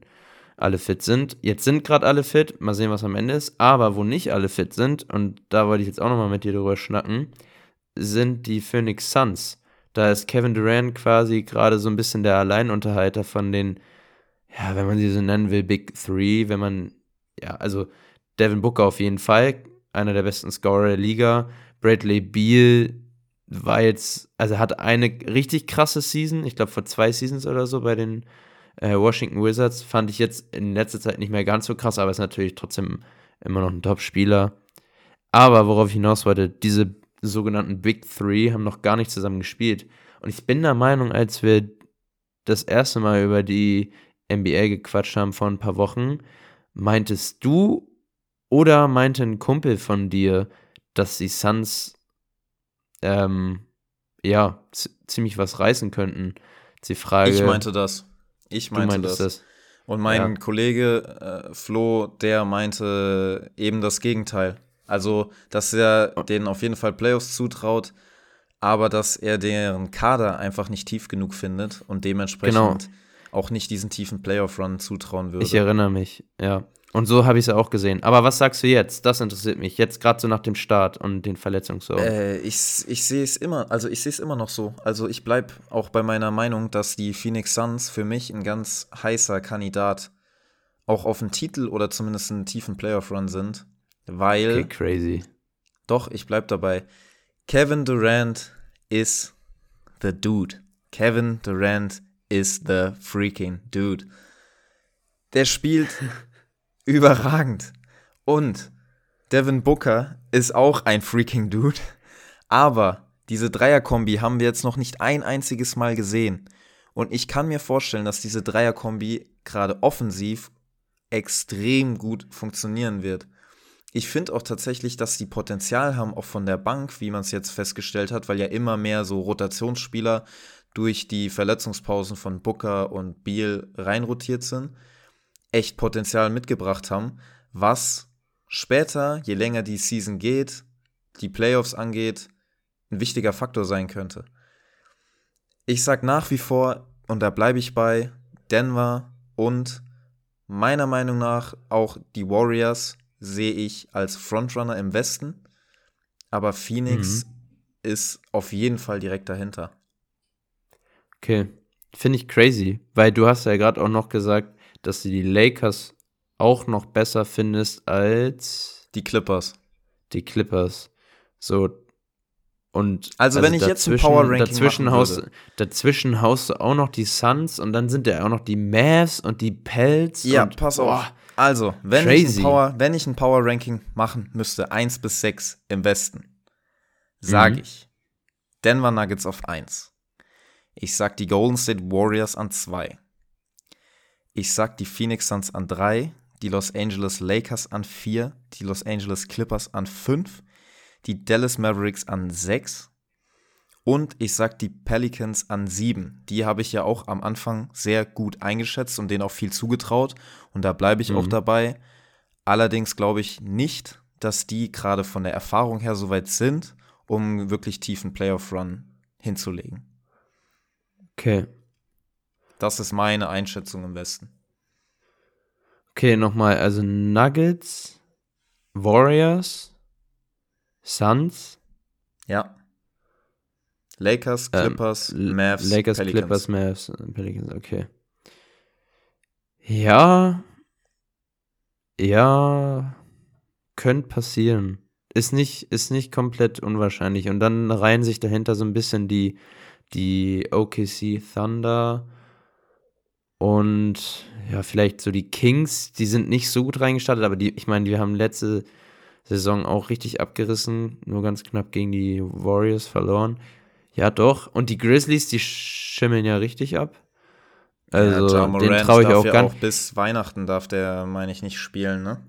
alle fit sind. Jetzt sind gerade alle fit. Mal sehen, was am Ende ist. Aber wo nicht alle fit sind, und da wollte ich jetzt auch nochmal mit dir drüber schnacken, sind die Phoenix Suns. Da ist Kevin Durant quasi gerade so ein bisschen der Alleinunterhalter von den ja, wenn man sie so nennen will, Big Three, wenn man, ja, also Devin Booker auf jeden Fall, einer der besten Scorer der Liga. Bradley Beal war jetzt, also hat eine richtig krasse Season, ich glaube vor zwei Seasons oder so bei den äh, Washington Wizards, fand ich jetzt in letzter Zeit nicht mehr ganz so krass, aber ist natürlich trotzdem immer noch ein Top-Spieler. Aber worauf ich hinaus wollte, diese sogenannten Big Three haben noch gar nicht zusammen gespielt. Und ich bin der Meinung, als wir das erste Mal über die NBA gequatscht haben vor ein paar Wochen, meintest du oder meinte ein Kumpel von dir, dass die Suns ähm, ja ziemlich was reißen könnten? Die Frage.
Ich meinte das. Ich meinte das.
das.
Und mein
Ja.
Kollege äh, Flo, der meinte eben das Gegenteil. Also, dass er denen auf jeden Fall Playoffs zutraut, aber dass er deren Kader einfach nicht tief genug findet und dementsprechend
Genau.
auch nicht diesen tiefen Playoff-Run zutrauen würde.
Ich erinnere mich, ja. Und so habe ich es ja auch gesehen. Aber was sagst du jetzt? Das interessiert mich. Jetzt gerade so nach dem Start und den Verletzungssorgen.
Äh, ich ich sehe es immer, also ich sehe es immer noch so. Also ich bleibe auch bei meiner Meinung, dass die Phoenix Suns für mich ein ganz heißer Kandidat auch auf einen Titel oder zumindest einen tiefen Playoff-Run sind, weil
okay, crazy.
Doch, ich bleib dabei. Kevin Durant is the dude. Kevin Durant is the freaking dude. Der spielt überragend. Und Devin Booker ist auch ein freaking dude. Aber diese Dreierkombi haben wir jetzt noch nicht ein einziges Mal gesehen. Und ich kann mir vorstellen, dass diese Dreierkombi gerade offensiv extrem gut funktionieren wird. Ich finde auch tatsächlich, dass die Potenzial haben, auch von der Bank, wie man es jetzt festgestellt hat, weil ja immer mehr so Rotationsspieler durch die Verletzungspausen von Booker und Beal reinrotiert sind, echt Potenzial mitgebracht haben, was später, je länger die Season geht, die Playoffs angeht, ein wichtiger Faktor sein könnte. Ich sag nach wie vor, und da bleibe ich bei, Denver und meiner Meinung nach auch die Warriors sehe ich als Frontrunner im Westen, aber Phoenix ist auf jeden Fall direkt dahinter.
Okay. Finde ich crazy, weil du hast ja gerade auch noch gesagt, dass du die Lakers auch noch besser findest als
Die Clippers.
die Clippers. So, Und
also, wenn ich jetzt ein Power Ranking
dazwischen
machen
haust,
würde.
dazwischen haust du auch noch die Suns und dann sind da auch noch die Mavs und die Pelts.
Ja,
und,
pass auf.
boah,
Also, wenn ich, ein
Crazy.
Power, wenn ich ein Power Ranking machen müsste, 1 bis 6 im Westen, sage
Mhm.
ich Denver Nuggets auf 1. Ich sag die Golden State Warriors an 2. Ich sag die Phoenix Suns an 3, die Los Angeles Lakers an 4, die Los Angeles Clippers an 5, die Dallas Mavericks an 6 und ich sag die Pelicans an 7. Die habe ich ja auch am Anfang sehr gut eingeschätzt und denen auch viel zugetraut und da bleibe ich auch
Mhm.
dabei. Allerdings glaube ich nicht, dass die gerade von der Erfahrung her so weit sind, um wirklich tiefen Playoff-Run hinzulegen.
Okay.
Das ist meine Einschätzung im Westen.
Okay, nochmal. Also Nuggets, Warriors, Suns,
Ja. Lakers,
Ähm,
Clippers,
L-
Mavs,
Lakers,
Pelicans.
Clippers, Mavs, Pelicans, okay. Ja. Ja. Könnte passieren. Ist nicht, ist nicht komplett unwahrscheinlich. Und dann reihen sich dahinter so ein bisschen die, die OKC Thunder und ja, vielleicht so die Kings, die sind nicht so gut reingestartet, aber die, ich meine, die haben letzte Saison auch richtig abgerissen, nur ganz knapp gegen die Warriors verloren. Ja, doch. Und die Grizzlies, die schimmeln ja richtig ab. Also,
ja,
den traue ich auch
ja
ganz.
auch bis Weihnachten darf der, meine ich, nicht spielen, ne?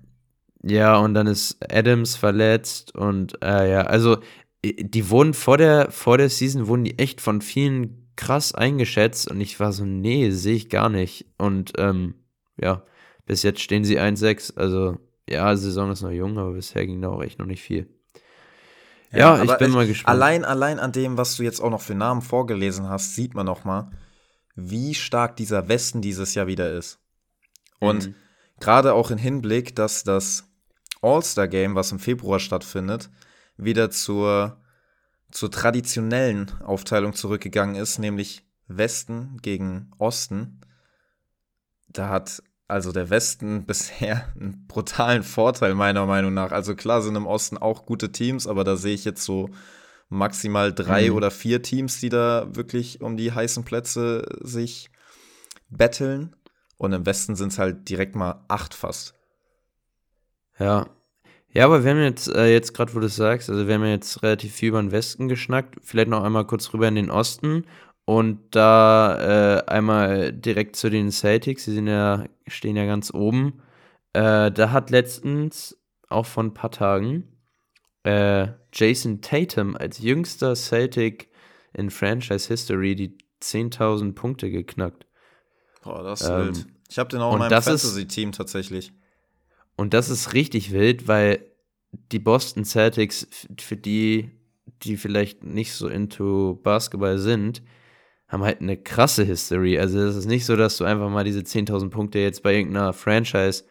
Ja, und dann ist Adams verletzt und äh, ja, also die wurden vor der, vor der Season wurden die echt von vielen krass eingeschätzt und ich war so, nee, sehe ich gar nicht. Und ähm, ja, bis jetzt stehen sie 1-6. Also ja, Saison ist noch jung, aber bisher ging da auch echt noch nicht viel. Ja, ich
aber
bin mal gespannt.
Allein, allein an dem, was du jetzt auch noch für Namen vorgelesen hast, sieht man noch mal, wie stark dieser Westen dieses Jahr wieder ist. Und
Mhm.
gerade auch im Hinblick, dass das All-Star-Game, was im Februar stattfindet, wieder zur, zur traditionellen Aufteilung zurückgegangen ist, nämlich Westen gegen Osten. Da hat also der Westen bisher einen brutalen Vorteil, meiner Meinung nach. Also klar sind im Osten auch gute Teams, aber da sehe ich jetzt so maximal drei
Mhm.
oder vier Teams, die da wirklich um die heißen Plätze sich betteln. Und im Westen sind es halt direkt mal acht fast.
Ja. Ja, aber wir haben jetzt, äh, jetzt gerade, wo du es sagst, also wir haben jetzt relativ viel über den Westen geschnackt. Vielleicht noch einmal kurz rüber in den Osten. Und da äh, einmal direkt zu den Celtics, die sind ja, stehen ja ganz oben. Äh, da hat letztens, auch vor ein paar Tagen, äh, Jason Tatum als jüngster Celtic in Franchise History die 10.000 Punkte geknackt.
Boah, das ist
Ähm,
wild. Ich habe den auch in meinem Fantasy-Team tatsächlich.
Und das ist richtig wild, weil die Boston Celtics, für die, die vielleicht nicht so into Basketball sind, haben halt eine krasse History. Also es ist nicht so, dass du einfach mal diese 10.000 Punkte jetzt bei irgendeiner Franchise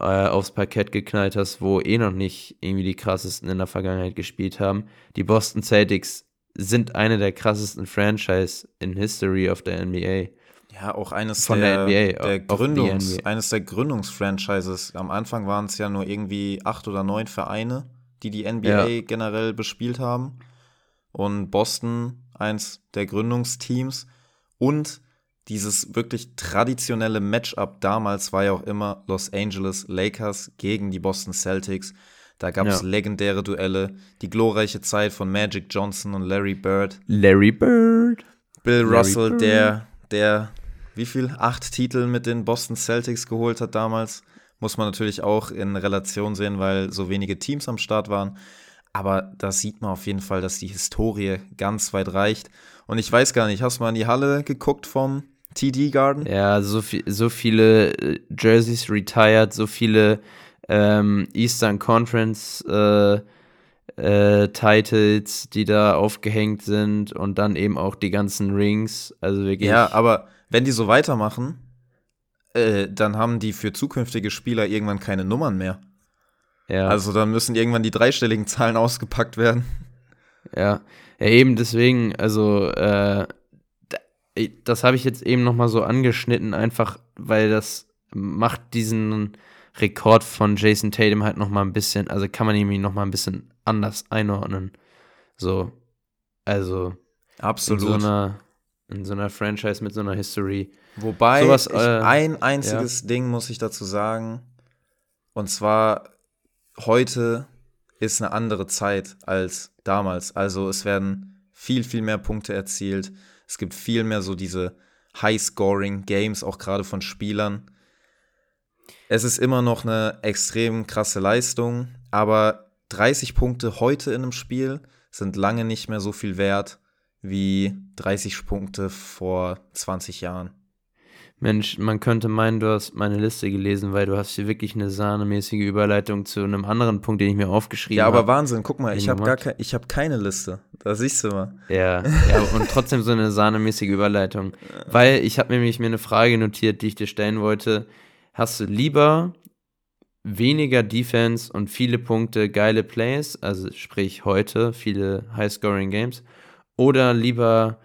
äh, aufs Parkett geknallt hast, wo eh noch nicht irgendwie die krassesten in der Vergangenheit gespielt haben. Die Boston Celtics sind eine der krassesten Franchise in History of der NBA.
Ja, auch eines
Von der
der,
NBA,
der
the
Gründungs,
NBA.
eines der Gründungsfranchises. Am Anfang waren es ja nur irgendwie acht oder neun Vereine, die die NBA
Ja.
generell bespielt haben. Und Boston, eins der Gründungsteams. Und dieses wirklich traditionelle Matchup damals war ja auch immer Los Angeles Lakers gegen die Boston Celtics. Da gab es
Ja.
legendäre Duelle. Die glorreiche Zeit von Magic Johnson und Larry Bird.
Larry Bird.
Bill
Larry
Russell,
Bird.
der, der wie viel? Acht Titel mit den Boston Celtics geholt hat damals. Muss man natürlich auch in Relation sehen, weil so wenige Teams am Start waren. Aber da sieht man auf jeden Fall, dass die Historie ganz weit reicht. Und ich weiß gar nicht, hast du mal in die Halle geguckt vom TD Garden?
Ja, so, viel, so viele äh, Jerseys retired, so viele ähm, Eastern Conference äh, äh, Titles, die da aufgehängt sind und dann eben auch die ganzen Rings. Also wirklich.
Ja, aber wenn die so weitermachen, äh, dann haben die für zukünftige Spieler irgendwann keine Nummern mehr.
Ja,
Also dann müssen irgendwann die dreistelligen Zahlen ausgepackt werden.
ja. ja, eben deswegen, also äh, da- das habe ich jetzt eben noch mal so angeschnitten, einfach weil das macht diesen Rekord von Jason Tatum halt noch mal ein bisschen, also kann man irgendwie noch mal ein bisschen anders einordnen. So, Also
Absolut.
in so einer, in so einer Franchise mit so einer History.
Wobei,
Sowas, äh,
ein einziges Ding muss ich dazu sagen. Und zwar, heute ist eine andere Zeit als damals. Also es werden viel, viel mehr Punkte erzielt. Es gibt viel mehr so diese High-Scoring-Games, auch gerade von Spielern. Es ist immer noch eine extrem krasse Leistung, aber 30 Punkte heute in einem Spiel sind lange nicht mehr so viel wert wie 30 Punkte vor 20 Jahren.
Mensch, man könnte meinen, du hast meine Liste gelesen, weil du hast hier wirklich eine sahnemäßige Überleitung zu einem anderen Punkt, den ich mir aufgeschrieben
Ja,
habe.
aber Wahnsinn, guck mal, ich habe gar ke ich hab keine Liste. Da siehst du mal.
Ja, ja, und trotzdem so eine sahnemäßige Überleitung. Weil ich habe nämlich mir eine Frage notiert, die ich dir stellen wollte. Hast du lieber weniger Defense und viele Punkte, geile Plays, also sprich heute viele High-Scoring-Games, oder lieber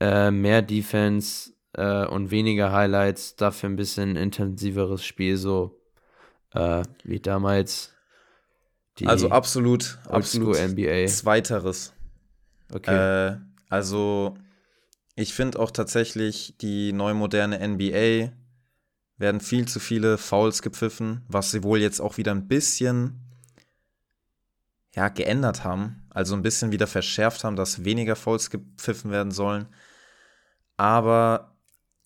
äh, mehr Defense äh, und weniger Highlights, dafür ein bisschen intensiveres Spiel, so äh, wie damals die
also absolut, absolut
Oldschool-NBA.
zweiteres.
Okay.
Äh, also ich finde auch tatsächlich die neu moderne NBA werden viel zu viele Fouls gepfiffen, was sie wohl jetzt auch wieder ein bisschen ja, geändert haben. Also ein bisschen wieder verschärft haben, dass weniger Fouls gepfiffen werden sollen. Aber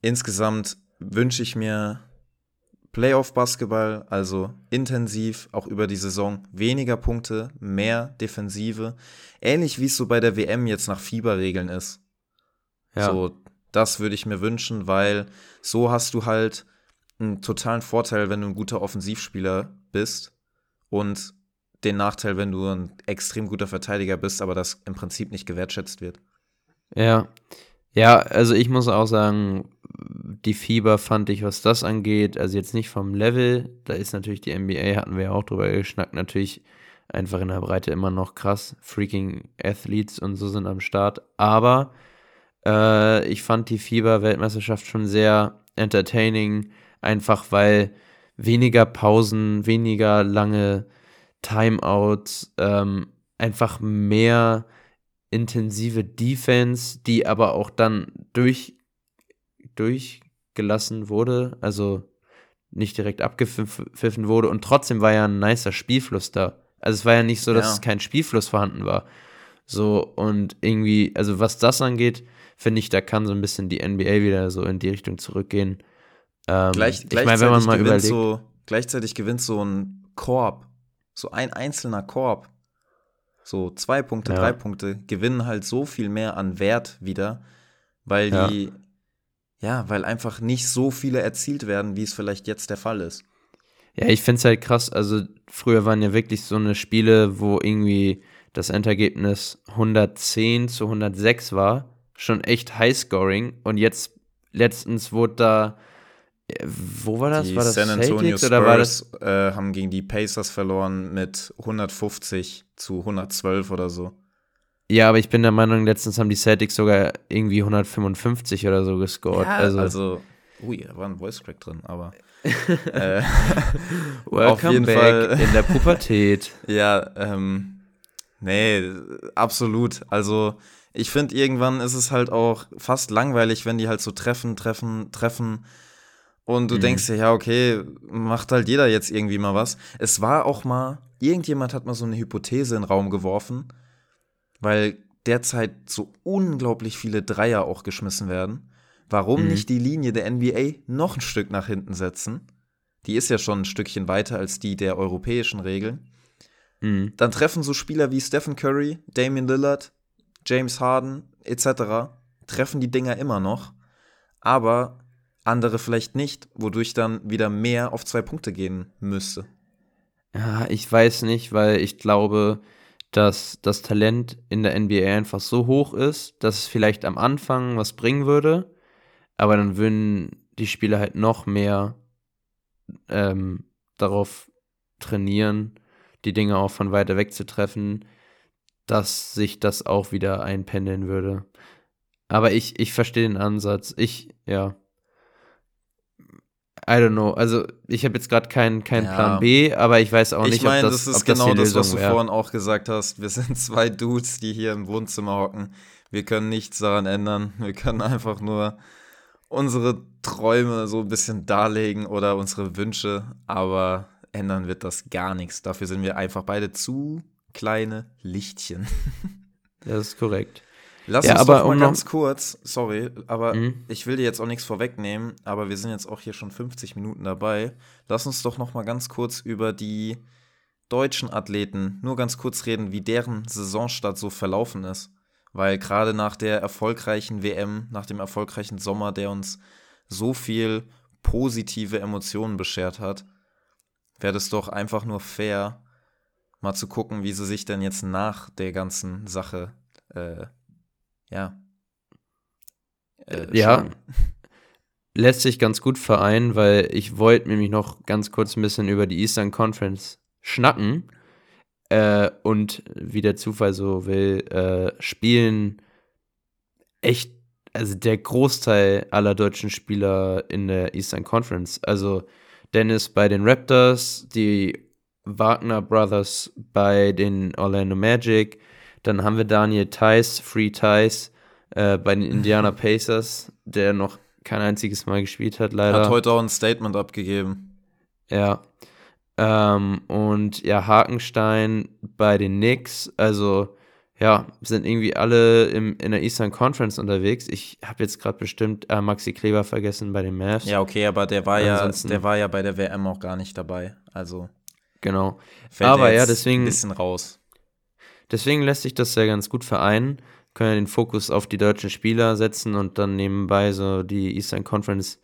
insgesamt wünsche ich mir Playoff-Basketball, also intensiv, auch über die Saison, weniger Punkte, mehr Defensive. Ähnlich wie es so bei der WM jetzt nach Fieberregeln ist.
ja.
So, das würde ich mir wünschen, weil so hast du halt einen totalen Vorteil, wenn du ein guter Offensivspieler bist und den Nachteil, wenn du ein extrem guter Verteidiger bist, aber das im Prinzip nicht gewertschätzt wird.
Ja, ja, also ich muss auch sagen, die Fieber fand ich, was das angeht, also jetzt nicht vom Level, da ist natürlich die NBA, hatten wir ja auch drüber geschnackt, natürlich einfach in der Breite immer noch krass. Freaking Athletes und so sind am Start. Aber äh, ich fand die Fieber-Weltmeisterschaft schon sehr entertaining, einfach weil weniger Pausen, weniger lange Timeouts, ähm, einfach mehr intensive Defense, die aber auch dann durch, durchgelassen wurde, also nicht direkt abgepfiffen wurde und trotzdem war ja ein nicer Spielfluss da. Also es war ja nicht so, dass
Ja.
kein Spielfluss vorhanden war. So und irgendwie, also was das angeht, finde ich, da kann so ein bisschen die NBA wieder so in die Richtung zurückgehen. Ähm,
Gleich,
ich
gleichzeitig,
meine, wenn man mal
gewinnt
überlegt,
so, gleichzeitig gewinnt so ein Korb, so ein einzelner Korb, so zwei Punkte,
Ja.
drei Punkte, gewinnen halt so viel mehr an Wert wieder, weil
Ja.
die, ja, weil einfach nicht so viele erzielt werden, wie es vielleicht jetzt der Fall ist.
Ja, ich finde es halt krass. Also, früher waren ja wirklich so eine Spiele, wo irgendwie das Endergebnis 110 zu 106 war. Schon echt Highscoring. Und jetzt, letztens wurde da. äh, Wo war das?
Die
war das
San Antonio
Celtics.
Spurs äh, haben gegen die Pacers verloren mit 150 zu 112 oder so.
Ja, aber ich bin der Meinung, letztens haben die Celtics sogar irgendwie 155 oder so gescored. also,
also, ui, da war ein Voice Crack drin, aber äh,
welcome
auf jeden
back
Fall.
in der Pubertät.
Ja, ähm, nee, absolut. Also, ich finde, irgendwann ist es halt auch fast langweilig, wenn die halt so treffen, treffen, treffen. Und du
Mhm.
denkst dir, ja, okay, macht halt jeder jetzt irgendwie mal was. Es war auch mal, irgendjemand hat mal so eine Hypothese in den Raum geworfen, weil derzeit so unglaublich viele Dreier auch geschmissen werden. Warum
Mhm.
nicht die Linie der NBA noch ein Stück nach hinten setzen? Die ist ja schon ein Stückchen weiter als die der europäischen Regeln
Mhm.
dann treffen so Spieler wie Stephen Curry, Damian Lillard, James Harden etc. treffen die Dinger immer noch, aber andere vielleicht nicht, wodurch dann wieder mehr auf zwei Punkte gehen müsste.
Ja, ich weiß nicht, weil ich glaube, dass das Talent in der NBA einfach so hoch ist, dass es vielleicht am Anfang was bringen würde, aber dann würden die Spieler halt noch mehr ähm, darauf trainieren, die Dinge auch von weiter weg zu treffen, dass sich das auch wieder einpendeln würde. Aber ich, ich verstehe den Ansatz. Ich, ja. I don't know. Also, ich habe jetzt gerade keinen kein ja. Plan B, aber ich weiß auch
ich
nicht,
mein,
ob das,
das ist genau
das,
das, was du wär. vorhin auch gesagt hast. Wir sind zwei Dudes, die hier im Wohnzimmer hocken. Wir können nichts daran ändern. Wir können einfach nur unsere Träume so ein bisschen darlegen oder unsere Wünsche, aber ändern wird das gar nichts. Dafür sind wir einfach beide zu kleine Lichtchen.
Das ist korrekt.
Lass ja, uns aber doch mal ganz kurz, sorry, aber mhm. ich will dir jetzt auch nichts vorwegnehmen, aber wir sind jetzt auch hier schon 50 Minuten dabei. Lass uns doch noch mal ganz kurz über die deutschen Athleten nur ganz kurz reden, wie deren Saisonstart so verlaufen ist. Weil gerade nach der erfolgreichen WM, nach dem erfolgreichen Sommer, der uns so viel positive Emotionen beschert hat, wäre es doch einfach nur fair, mal zu gucken, wie sie sich denn jetzt nach der ganzen Sache, äh, ja.
Äh, ja. Lässt sich ganz gut vereinen, weil ich wollte nämlich noch ganz kurz ein bisschen über die Eastern Conference schnacken. Äh, und wie der Zufall so will, äh, spielen echt, also der Großteil aller deutschen Spieler in der Eastern Conference. Also Dennis bei den Raptors, die Wagner Brothers bei den Orlando Magic. Dann haben wir Daniel Tice, Free Tice äh, bei den Indiana Pacers, der noch kein einziges Mal gespielt hat, leider.
Hat heute auch ein Statement abgegeben.
Ja. Ähm, und ja, Hakenstein bei den Knicks. Also, ja, sind irgendwie alle im, in der Eastern Conference unterwegs. Ich habe jetzt gerade bestimmt äh, Maxi Kleber vergessen bei den Mavs.
Ja, okay, aber der war ja, der war ja bei der WM auch gar nicht dabei. Also.
Genau. Aber ja, deswegen.
Ein bisschen raus.
Deswegen lässt sich das ja ganz gut vereinen. Können ja den Fokus auf die deutschen Spieler setzen und dann nebenbei so die Eastern Conference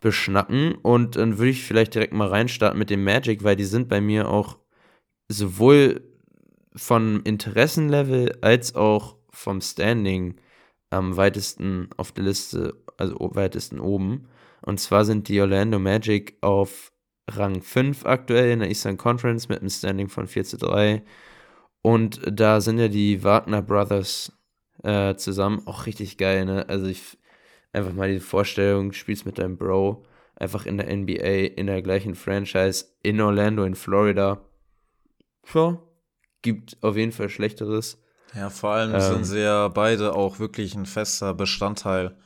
beschnacken. Und dann würde ich vielleicht direkt mal reinstarten mit dem Magic, weil die sind bei mir auch sowohl von Interessenlevel als auch vom Standing am weitesten auf der Liste, also weitesten oben. Und zwar sind die Orlando Magic auf Rang 5 aktuell in der Eastern Conference mit einem Standing von 4 zu 3. Und da sind ja die Wagner Brothers äh, zusammen. Auch richtig geil, ne? Also ich einfach mal die Vorstellung, spielst mit deinem Bro einfach in der NBA, in der gleichen Franchise, in Orlando, in Florida. Ja, gibt auf jeden Fall Schlechteres.
Ja, vor allem ähm, sind sie ja beide auch wirklich ein fester Bestandteil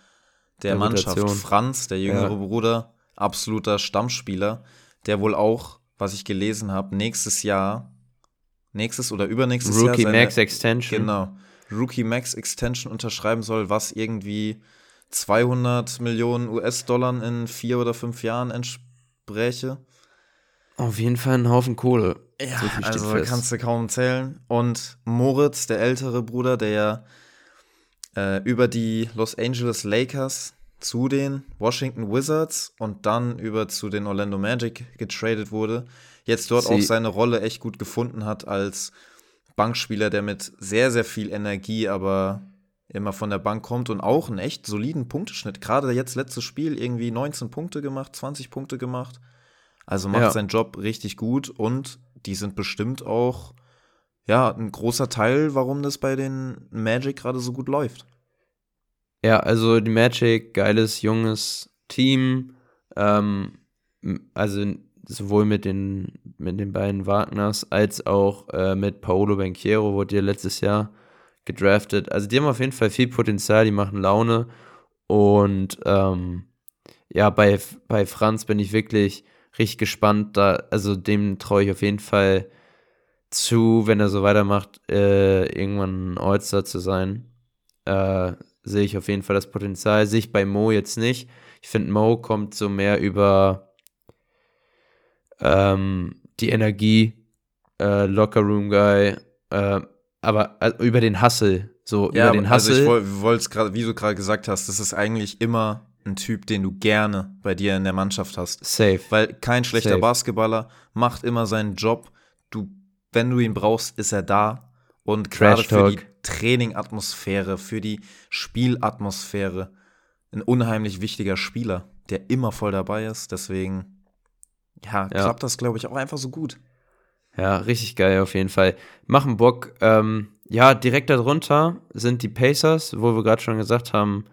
der, der Mannschaft. Rotation. Franz, der jüngere ja. Bruder, absoluter Stammspieler, der wohl auch, was ich gelesen habe, nächstes Jahr, nächstes oder übernächstes
Rookie
Jahr.
Rookie Max Extension.
Genau. Rookie Max Extension unterschreiben soll, was irgendwie 200 Millionen US-Dollar in vier oder fünf Jahren entspräche.
Auf jeden Fall ein Haufen Kohle.
Ja, so also kannst du kaum zählen. Und Moritz, der ältere Bruder, der ja äh, über die Los Angeles Lakers zu den Washington Wizards und dann über zu den Orlando Magic getradet wurde, jetzt dort Sie auch seine Rolle echt gut gefunden hat als Bankspieler, der mit sehr, sehr viel Energie, aber immer von der Bank kommt und auch einen echt soliden Punkteschnitt. Gerade jetzt letztes Spiel irgendwie 19 Punkte gemacht, 20 Punkte gemacht. Also macht ja. seinen Job richtig gut und die sind bestimmt auch ja ein großer Teil, warum das bei den Magic gerade so gut läuft.
Ja, also die Magic, geiles, junges Team. Ähm, also sowohl mit den, mit den beiden Wagners als auch äh, mit Paolo Banquiero wurde ja letztes Jahr gedraftet. Also die haben auf jeden Fall viel Potenzial, die machen Laune. Und ähm, ja, bei, bei Franz bin ich wirklich richtig gespannt. Da, also dem traue ich auf jeden Fall zu, wenn er so weitermacht, äh, irgendwann ein All-Star zu sein. Äh, sehe ich auf jeden Fall das Potenzial. Sehe ich bei Mo jetzt nicht. Ich finde, Mo kommt so mehr über ähm, die Energie, äh, Locker Room Guy, äh, aber also über den Hustle, so ja, über den Hustle.
Also ich wollte es gerade, wie du gerade gesagt hast, das ist eigentlich immer ein Typ, den du gerne bei dir in der Mannschaft hast.
Safe.
Weil kein schlechter Safe. Basketballer macht immer seinen Job. Du, wenn du ihn brauchst, ist er da. Und gerade für die Trainingatmosphäre, für die Spielatmosphäre, ein unheimlich wichtiger Spieler, der immer voll dabei ist. Deswegen, ja, ja. klappt das, glaube ich, auch einfach so gut.
Ja, richtig geil auf jeden Fall. Machen Bock. Ähm, ja, direkt darunter sind die Pacers, wo wir gerade schon gesagt haben,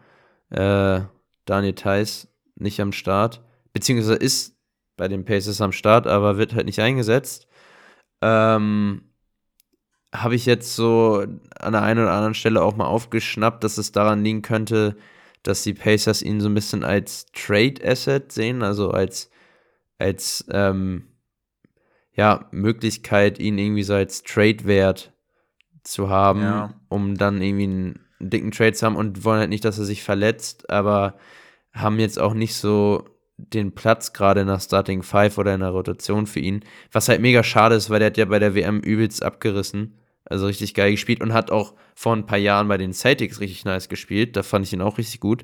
äh, Daniel Theiss nicht am Start. beziehungsweise ist bei den Pacers am Start, aber wird halt nicht eingesetzt. Ähm, habe ich jetzt so an der einen oder anderen Stelle auch mal aufgeschnappt, dass es daran liegen könnte, dass die Pacers ihn so ein bisschen als Trade Asset sehen, also als, als ähm, ja, Möglichkeit, ihn irgendwie so als Trade-Wert zu haben, ja. um dann irgendwie einen dicken Trade zu haben und wollen halt nicht, dass er sich verletzt, aber haben jetzt auch nicht so den Platz gerade in der Starting Five oder in der Rotation für ihn, was halt mega schade ist, weil der hat ja bei der WM übelst abgerissen, also richtig geil gespielt und hat auch vor ein paar Jahren bei den Celtics richtig nice gespielt, da fand ich ihn auch richtig gut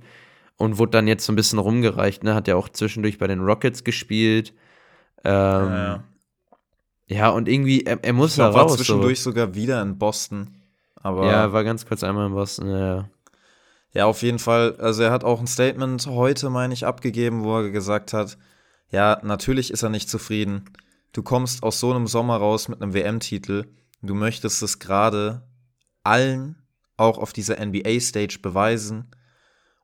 und wurde dann jetzt so ein bisschen rumgereicht, ne, hat ja auch zwischendurch bei den Rockets gespielt, ähm, ja, ja. und irgendwie, er, er muss ich
da raus. war zwischendurch so. sogar wieder in Boston, aber
ja, war ganz kurz einmal in Boston, ja.
Ja, auf jeden Fall. Also er hat auch ein Statement heute, meine ich, abgegeben, wo er gesagt hat, ja, natürlich ist er nicht zufrieden. Du kommst aus so einem Sommer raus mit einem WM-Titel. Du möchtest es gerade allen auch auf dieser NBA-Stage beweisen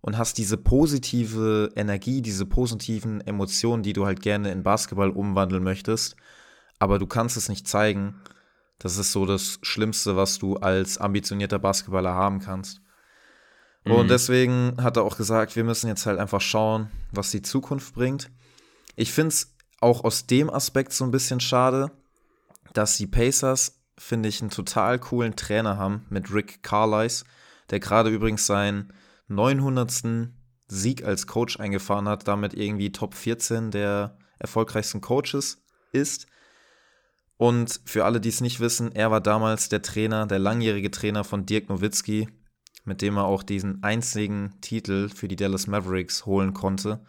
und hast diese positive Energie, diese positiven Emotionen, die du halt gerne in Basketball umwandeln möchtest, aber du kannst es nicht zeigen. Das ist so das Schlimmste, was du als ambitionierter Basketballer haben kannst. Mhm. Und deswegen hat er auch gesagt, wir müssen jetzt halt einfach schauen, was die Zukunft bringt. Ich finde es auch aus dem Aspekt so ein bisschen schade, dass die Pacers, finde ich, einen total coolen Trainer haben mit Rick Carlisle, der gerade übrigens seinen 900. Sieg als Coach eingefahren hat, damit irgendwie Top 14 der erfolgreichsten Coaches ist. Und für alle, die es nicht wissen, er war damals der Trainer, der langjährige Trainer von Dirk Nowitzki, mit dem er auch diesen einzigen Titel für die Dallas Mavericks holen konnte.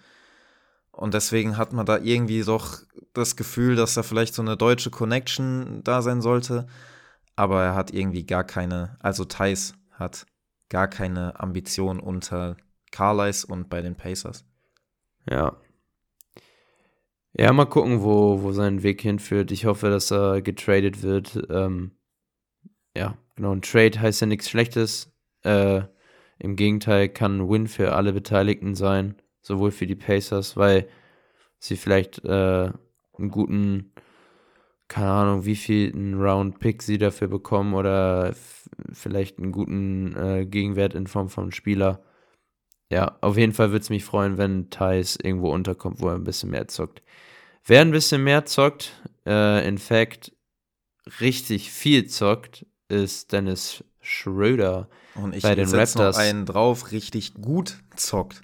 Und deswegen hat man da irgendwie doch das Gefühl, dass da vielleicht so eine deutsche Connection da sein sollte. Aber er hat irgendwie gar keine, also Thais hat gar keine Ambition unter Carlisle und bei den Pacers.
Ja. Ja, mal gucken, wo, wo sein Weg hinführt. Ich hoffe, dass er getradet wird. Ähm, ja, genau. Ein Trade heißt ja nichts Schlechtes. Äh, Im Gegenteil kann ein Win für alle Beteiligten sein, sowohl für die Pacers, weil sie vielleicht äh, einen guten, keine Ahnung, wie viel einen Round-Pick sie dafür bekommen oder vielleicht einen guten äh, Gegenwert in Form von Spieler. Ja, auf jeden Fall würde es mich freuen, wenn Thais irgendwo unterkommt, wo er ein bisschen mehr zockt. Wer ein bisschen mehr zockt, äh, in fact richtig viel zockt, ist Dennis Schröder.
Und ich bei den Raptors. noch einen drauf, richtig gut zockt.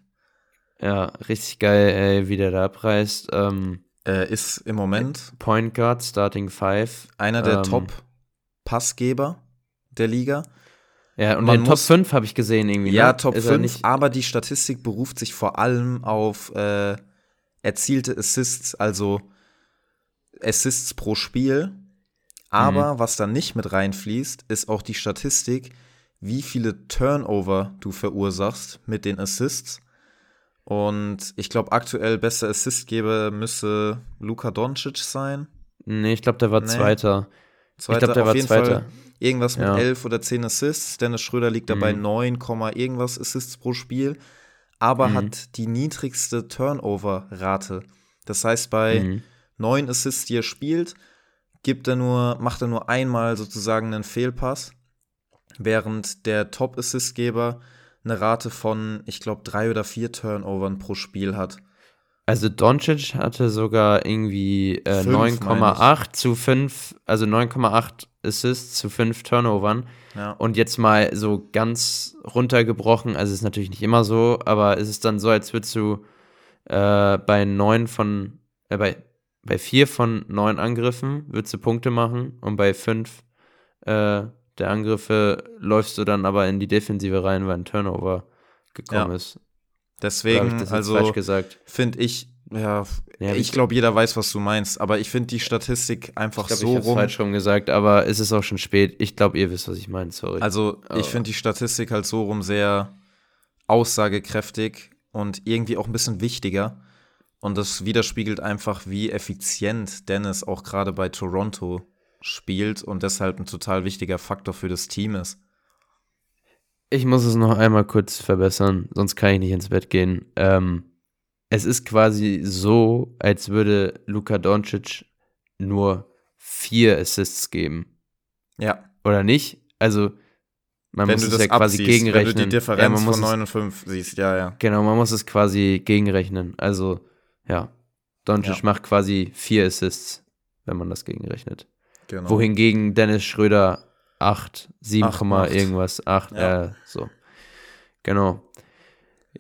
Ja, richtig geil, ey, wie der da abreißt. Ähm,
äh, ist im Moment
Point Guard, Starting Five.
Einer der ähm, Top-Passgeber der Liga.
Ja, und Man den Top 5 habe ich gesehen irgendwie.
Ja, ne? Top ist 5, aber die Statistik beruft sich vor allem auf äh, erzielte Assists, also Assists pro Spiel. Aber mhm. was da nicht mit reinfließt, ist auch die Statistik, wie viele Turnover du verursachst mit den Assists. Und ich glaube, aktuell bester Assistgeber müsste Luka Doncic sein.
Nee, ich glaube, der war nee. Zweiter.
Zweiter. Ich glaube, der Auf war jeden Zweiter. Fall irgendwas mit ja. 11 oder 10 Assists. Dennis Schröder liegt dabei mhm. 9, irgendwas Assists pro Spiel. Aber mhm. hat die niedrigste Turnover-Rate. Das heißt, bei mhm. 9 Assists, die er spielt, gibt er nur, macht er nur einmal sozusagen einen Fehlpass während der Top-Assist-Geber eine Rate von, ich glaube, drei oder vier Turnovern pro Spiel hat.
Also Doncic hatte sogar irgendwie äh, 9,8 zu 5, also 9,8 Assists zu 5 Turnovern. Ja. Und jetzt mal so ganz runtergebrochen, also ist natürlich nicht immer so, aber ist es dann so, als würdest du äh, bei 9 von, äh, bei, bei 4 von 9 Angriffen würdest du Punkte machen und bei 5 äh, der Angriffe läufst du dann aber in die Defensive rein, weil ein Turnover gekommen ja. ist.
Deswegen, also finde ich, ja, ja ich glaube, jeder weiß, was du meinst, aber ich finde die Statistik einfach ich glaub, so
ich rum. falsch rum gesagt, aber es ist auch schon spät. Ich glaube, ihr wisst, was ich meine, sorry.
Also, aber. ich finde die Statistik halt so rum sehr aussagekräftig und irgendwie auch ein bisschen wichtiger. Und das widerspiegelt einfach, wie effizient Dennis auch gerade bei Toronto spielt und deshalb ein total wichtiger Faktor für das Team ist.
Ich muss es noch einmal kurz verbessern, sonst kann ich nicht ins Bett gehen. Ähm, es ist quasi so, als würde Luka Doncic nur vier Assists geben.
Ja.
Oder nicht? Also, man
wenn
muss
du
es
das
ja quasi
abziehst,
gegenrechnen.
wenn du die Differenz
ja,
von
es,
9 und 5 siehst, ja, ja.
Genau, man muss es quasi gegenrechnen. Also, ja, Doncic
Ja.
macht quasi vier Assists, wenn man das gegenrechnet.
Genau.
Wohingegen Dennis Schröder 8, 7,
Acht macht.
irgendwas, 8,
Ja.
äh, so. Genau.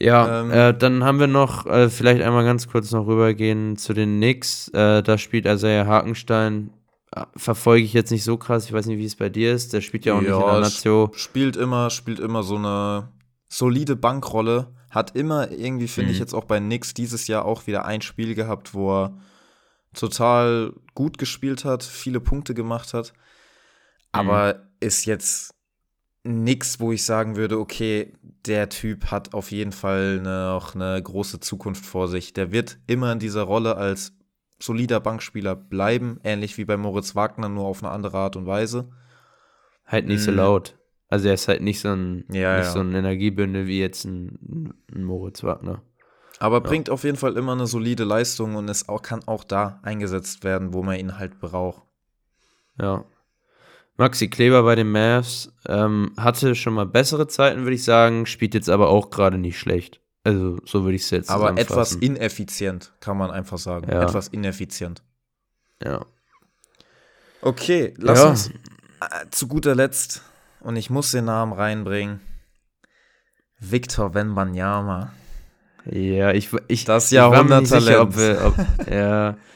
Ja,
Ähm.
äh, dann haben wir noch, äh, vielleicht einmal ganz kurz noch rübergehen zu den Knicks. Äh, da spielt Isaiah Hakenstein. Äh, Verfolge ich jetzt nicht so krass, ich weiß nicht, wie es bei dir ist. Der spielt ja auch nicht in der
Ja,
Nazio.
spielt immer, spielt immer so eine solide Bankrolle. Hat immer irgendwie, finde ich
Mhm.
jetzt auch bei Nix dieses Jahr auch wieder ein Spiel gehabt, wo er total gut gespielt hat, viele Punkte gemacht hat. Aber ist jetzt nix, wo ich sagen würde, okay, der Typ hat auf jeden Fall noch eine große Zukunft vor sich. Der wird immer in dieser Rolle als solider Bankspieler bleiben, ähnlich wie bei Moritz Wagner, nur auf eine andere Art und Weise.
Halt nicht so
Mhm.
laut. Also er ist halt nicht so ein,
Ja,
nicht
ja.
so ein Energiebündel wie jetzt ein, ein Moritz Wagner.
Aber bringt auf jeden Fall immer eine solide Leistung und es auch, kann auch da eingesetzt werden, wo man ihn halt braucht.
Ja. Maxi Kleber bei den Mavs ähm, hatte schon mal bessere Zeiten, würde ich sagen, spielt jetzt aber auch gerade nicht schlecht. Also so würde ich es jetzt
Aber etwas ineffizient, kann man einfach sagen.
Ja.
Etwas ineffizient.
Ja.
Okay, lass
Ja.
uns äh, zu guter Letzt, und ich muss den Namen reinbringen, Victor Wembanyama.
Ja, ich, ich,
Das
ich war mir nicht sicher, ob
Jahrhunderttalent.
wir, ob, ja.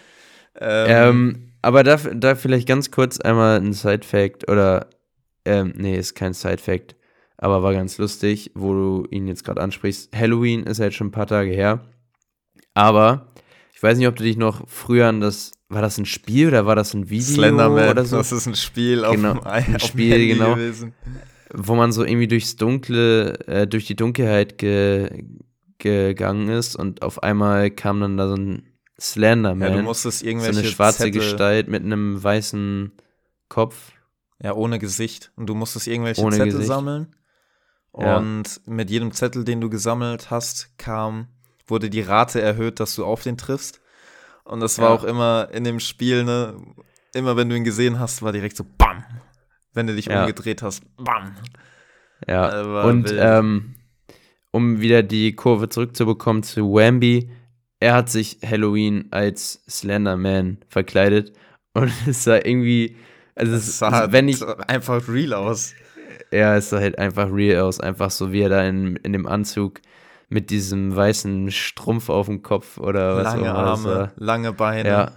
Ähm,
Ähm, aber da, da vielleicht ganz kurz einmal ein Side-Fact oder, ähm, nee, ist kein Side-Fact, aber war ganz lustig, wo du ihn jetzt gerade ansprichst. Halloween ist ja jetzt schon ein paar Tage her, aber ich weiß nicht, ob du dich noch früher an das, war das ein Spiel oder war das ein Video
Slenderman,
oder so,
das ist ein Spiel auf
Genau,
dem
ein Spiel,
Handy
genau.
gewesen.
wo man so irgendwie durchs Dunkle, äh, durch die Dunkelheit ge, gegangen ist und auf einmal kam dann da so ein Slenderman.
Ja, du musstest
so
irgendwelche
eine schwarze
Zettel,
Gestalt mit einem weißen Kopf.
Ja, ohne Gesicht. Und du musstest irgendwelche
Ohne
Zettel
Gesicht.
sammeln.
Ja.
Und mit jedem Zettel, den du gesammelt hast, kam, wurde die Rate erhöht, dass du auf den triffst. Und das war
Ja.
auch immer in dem Spiel, ne, immer wenn du ihn gesehen hast, war direkt so BAM. Wenn du dich
Ja.
umgedreht hast, BAM.
Ja. Und ähm, um wieder die Kurve zurückzubekommen zu Wamby, er hat sich Halloween als Slenderman verkleidet und es sah irgendwie, also es,
sah halt
wenn ich,
einfach real aus.
Ja, es sah halt einfach real aus. Einfach so, wie er da in, in dem Anzug mit diesem weißen Strumpf auf dem Kopf oder was
lange
auch immer das
Arme, lange Beine.
Ja,
Also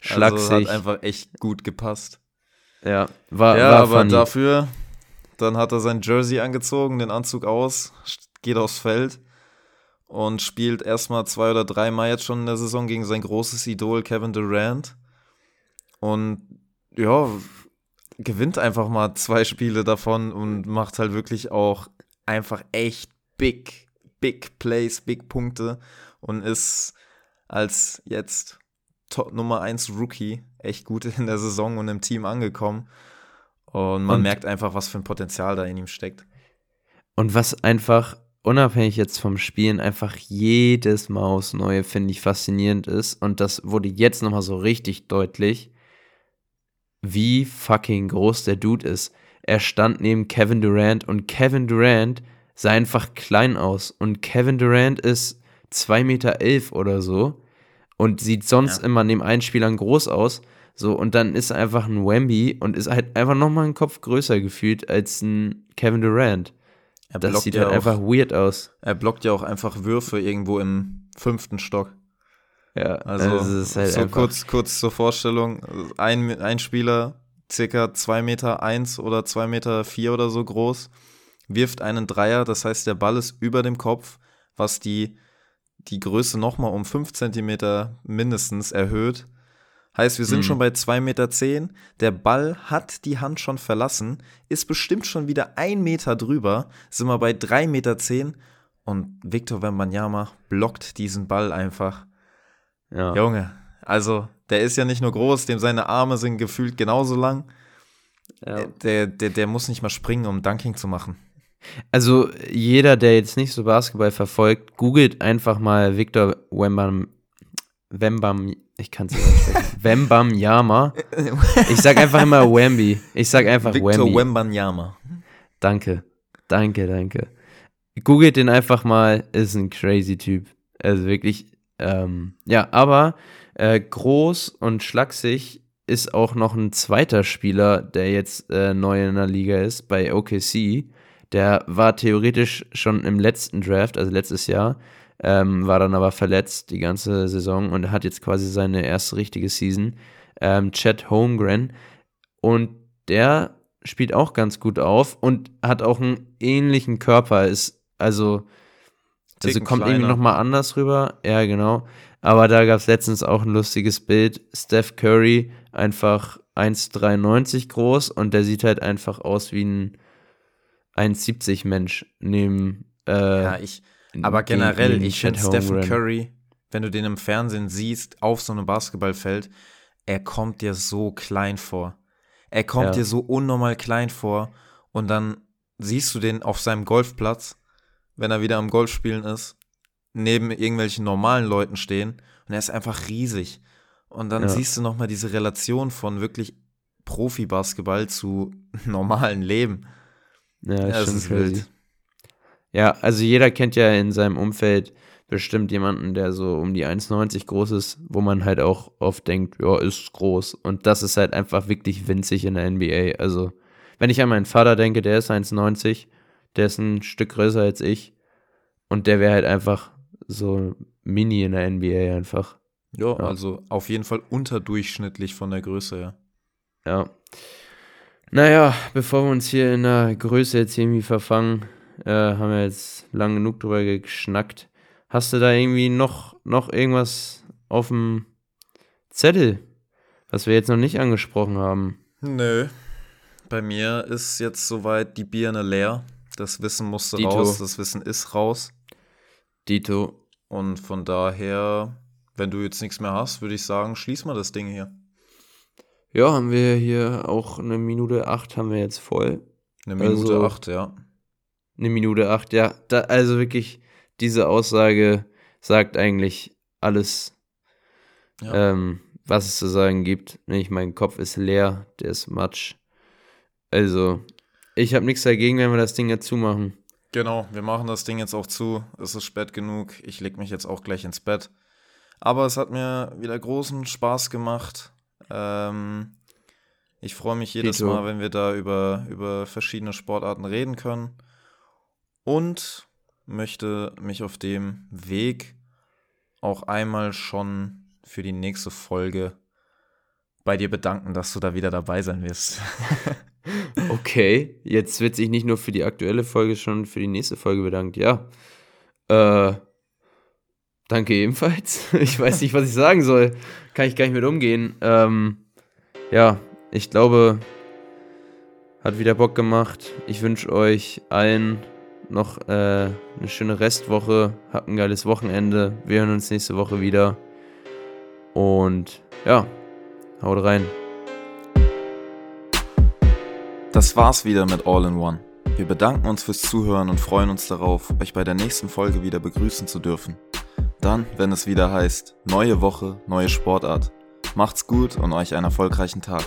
schlaksig.
hat einfach echt gut gepasst.
ja, war,
Ja,
war
aber
funny.
dafür, dann hat er sein Jersey angezogen, den Anzug aus, geht aufs Feld und spielt erstmal zwei oder dreimal jetzt schon in der Saison gegen sein großes Idol Kevin Durant. Und ja, gewinnt einfach mal zwei Spiele davon und macht halt wirklich auch einfach echt big, big Plays, big Punkte und ist als jetzt Top Nummer 1 Rookie echt gut in der Saison und im Team angekommen. Und man
Und-
merkt einfach, was für ein Potenzial da in ihm steckt.
Und was einfach, unabhängig jetzt vom Spielen, einfach jedes Mal aufs Neue, finde ich, faszinierend ist. Und das wurde jetzt nochmal so richtig deutlich, wie fucking groß der Dude ist. Er stand neben Kevin Durant und Kevin Durant sah einfach klein aus. Und Kevin Durant ist 2,11 Meter elf oder so und sieht sonst
Ja.
immer neben allen Spielern groß aus. So, und dann ist er einfach ein Wemby und ist halt einfach nochmal einen Kopf größer gefühlt als ein Kevin Durant.
Er
Das
blockt,
sieht
ja
halt
auch,
einfach weird aus.
er blockt ja auch einfach Würfe irgendwo im fünften Stock.
Ja,
Also,
es ist halt
so kurz, kurz zur Vorstellung: ein, ein Spieler, circa 2 Meter 1 oder 2 Meter 4 oder so groß, wirft einen Dreier, das heißt, der Ball ist über dem Kopf, was die, die Größe nochmal um 5 Zentimeter mindestens erhöht. Heißt, wir sind
Mhm.
schon bei 2,10 Meter. Zehn. Der Ball hat die Hand schon verlassen, ist bestimmt schon wieder ein Meter drüber, sind wir bei 3,10 Meter. Zehn. Und Victor Wembanyama blockt diesen Ball einfach.
ja.
Junge, also der ist ja nicht nur groß, dem seine Arme sind gefühlt genauso lang.
Ja.
Der, der, der muss nicht mal springen, um Dunking zu machen.
Also jeder, der jetzt nicht so Basketball verfolgt, googelt einfach mal Victor Wembam, Wembam, ich kann es nicht aussprechen, Wembam Yama. Ich sag einfach immer Wemby. Ich sag einfach
Victor
Wemby.
Wembanyama.
Danke, danke, danke. Googelt den einfach mal, ist ein crazy Typ. Also wirklich, ähm, ja, aber äh, groß und schlaksig ist auch noch ein zweiter Spieler, der jetzt äh, neu in der Liga ist, bei OKC. Der war theoretisch schon im letzten Draft, also letztes Jahr, ähm, war dann aber verletzt die ganze Saison und hat jetzt quasi seine erste richtige Season. Ähm, Chad Holmgren. Und der spielt auch ganz gut auf und hat auch einen ähnlichen Körper. Ist also, also
Ticken
kommt irgendwie
kleiner.
nochmal anders rüber. Ja, genau. Aber da gab es letztens auch ein lustiges Bild. Steph Curry einfach 1,93 groß und der sieht halt einfach aus wie ein 1,70 Mensch neben. Äh,
Ja, ich, aber generell, ich finde Stephen. Curry, wenn du den im Fernsehen siehst, auf so einem Basketballfeld, er kommt dir so klein vor. Er kommt
Ja.
dir so unnormal klein vor und dann siehst du den auf seinem Golfplatz, wenn er wieder am Golfspielen ist, neben irgendwelchen normalen Leuten stehen und er ist einfach riesig. Und dann
Ja.
siehst du nochmal diese Relation von wirklich Profi-Basketball zu normalen Leben.
Ja,
Ja, das ist wild.
Ja, also jeder kennt ja in seinem Umfeld bestimmt jemanden, der so um die 1,90 groß ist, wo man halt auch oft denkt, ja, ist groß. Und das ist halt einfach wirklich winzig in der NBA. Also, wenn ich an meinen Vater denke, der ist 1,90, der ist ein Stück größer als ich. Und der wäre halt einfach so mini in der NBA einfach.
Ja,
Ja.
also auf jeden Fall unterdurchschnittlich von der Größe her.
Ja. Naja, bevor wir uns hier in der Größe jetzt irgendwie verfangen, äh, haben wir jetzt lang genug drüber geschnackt. Hast du da irgendwie noch, noch irgendwas auf dem Zettel, was wir jetzt noch nicht angesprochen haben?
Nö. Bei mir ist jetzt soweit die Birne leer. Das Wissen musste
Dito.
raus, das Wissen ist raus.
Dito.
Und von daher, wenn du jetzt nichts mehr hast, würde ich sagen, schließ mal das Ding hier.
Ja, haben wir hier auch eine Minute acht haben wir jetzt voll.
Eine Minute
Also-
acht, ja.
Eine Minute acht, ja. Da, also wirklich, diese Aussage sagt eigentlich alles,
Ja.
ähm, was es zu sagen gibt. Ich mein Kopf ist leer, der ist matsch. Also, ich habe nichts dagegen, wenn wir das Ding jetzt zumachen.
Genau, wir machen das Ding jetzt auch zu. Es ist spät genug. Ich leg mich jetzt auch gleich ins Bett. Aber es hat mir wieder großen Spaß gemacht. Ähm, ich freue mich jedes. Mal, wenn wir da über, über verschiedene Sportarten reden können. Und möchte mich auf dem Weg auch einmal schon für die nächste Folge bei dir bedanken, dass du da wieder dabei sein wirst.
Okay, jetzt wird sich nicht nur für die aktuelle Folge, schon für die nächste Folge bedankt. Ja. Äh, danke ebenfalls. Ich weiß nicht, was ich sagen soll. Kann ich gar nicht mit umgehen. Ähm, ja, ich glaube, hat wieder Bock gemacht. Ich wünsche euch allen noch äh, eine schöne Restwoche. Habt ein geiles Wochenende. Wir hören uns nächste Woche wieder. Und ja, haut rein.
Das war's wieder mit All in One. Wir bedanken uns fürs Zuhören und freuen uns darauf, euch bei der nächsten Folge wieder begrüßen zu dürfen. Dann, wenn es wieder heißt, neue Woche, neue Sportart. Macht's gut und euch einen erfolgreichen Tag.